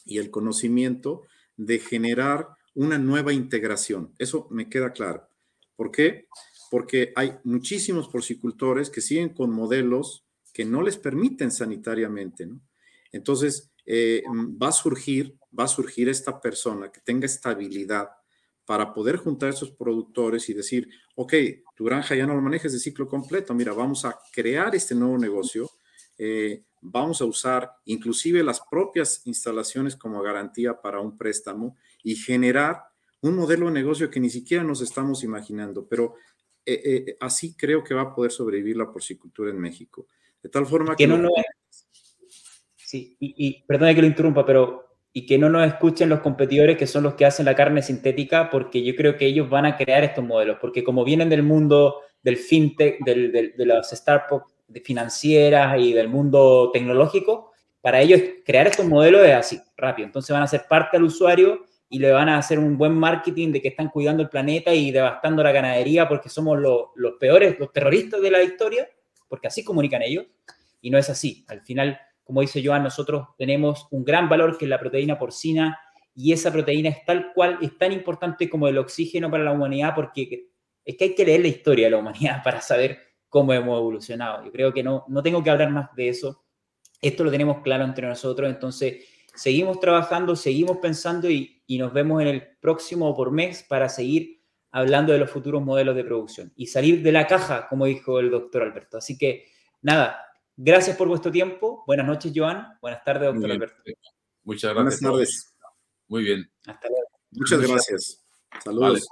S5: y el conocimiento de generar una nueva integración. Eso me queda claro. ¿Por qué? Porque hay muchísimos porcicultores que siguen con modelos que no les permiten sanitariamente, ¿no? Entonces, eh, va a surgir, va a surgir esta persona que tenga estabilidad para poder juntar a esos productores y decir, ok, tu granja ya no lo manejes de ciclo completo, mira, vamos a crear este nuevo negocio, eh, vamos a usar inclusive las propias instalaciones como garantía para un préstamo y generar un modelo de negocio que ni siquiera nos estamos imaginando, pero eh, eh, así creo que va a poder sobrevivir la porcicultura en México. De tal forma que...
S2: no, Sí, y, y perdone que lo interrumpa, pero y que no nos escuchen los competidores que son los que hacen la carne sintética, porque yo creo que ellos van a crear estos modelos, porque como vienen del mundo del fintech, de las startups financieras y del mundo tecnológico, para ellos crear estos modelos es así, rápido. Entonces van a ser parte al usuario y le van a hacer un buen marketing de que están cuidando el planeta y devastando la ganadería porque somos los, los peores, los terroristas de la historia, porque así comunican ellos. Y no es así. Al final, como dice Joan, nosotros tenemos un gran valor que es la proteína porcina y esa proteína es tal cual, es tan importante como el oxígeno para la humanidad porque es que hay que leer la historia de la humanidad para saber cómo hemos evolucionado. Yo creo que no, no tengo que hablar más de eso. Esto lo tenemos claro entre nosotros, entonces seguimos trabajando, seguimos pensando y, y nos vemos en el próximo por mes para seguir hablando de los futuros modelos de producción y salir de la caja, como dijo el doctor Alberto. Así que nada, gracias por vuestro tiempo. Buenas noches, Joan. Buenas tardes, doctor Alberto.
S4: Muchas gracias.
S5: Buenas tardes.
S4: Muy bien.
S2: Hasta luego.
S5: Muchas gracias. Saludos.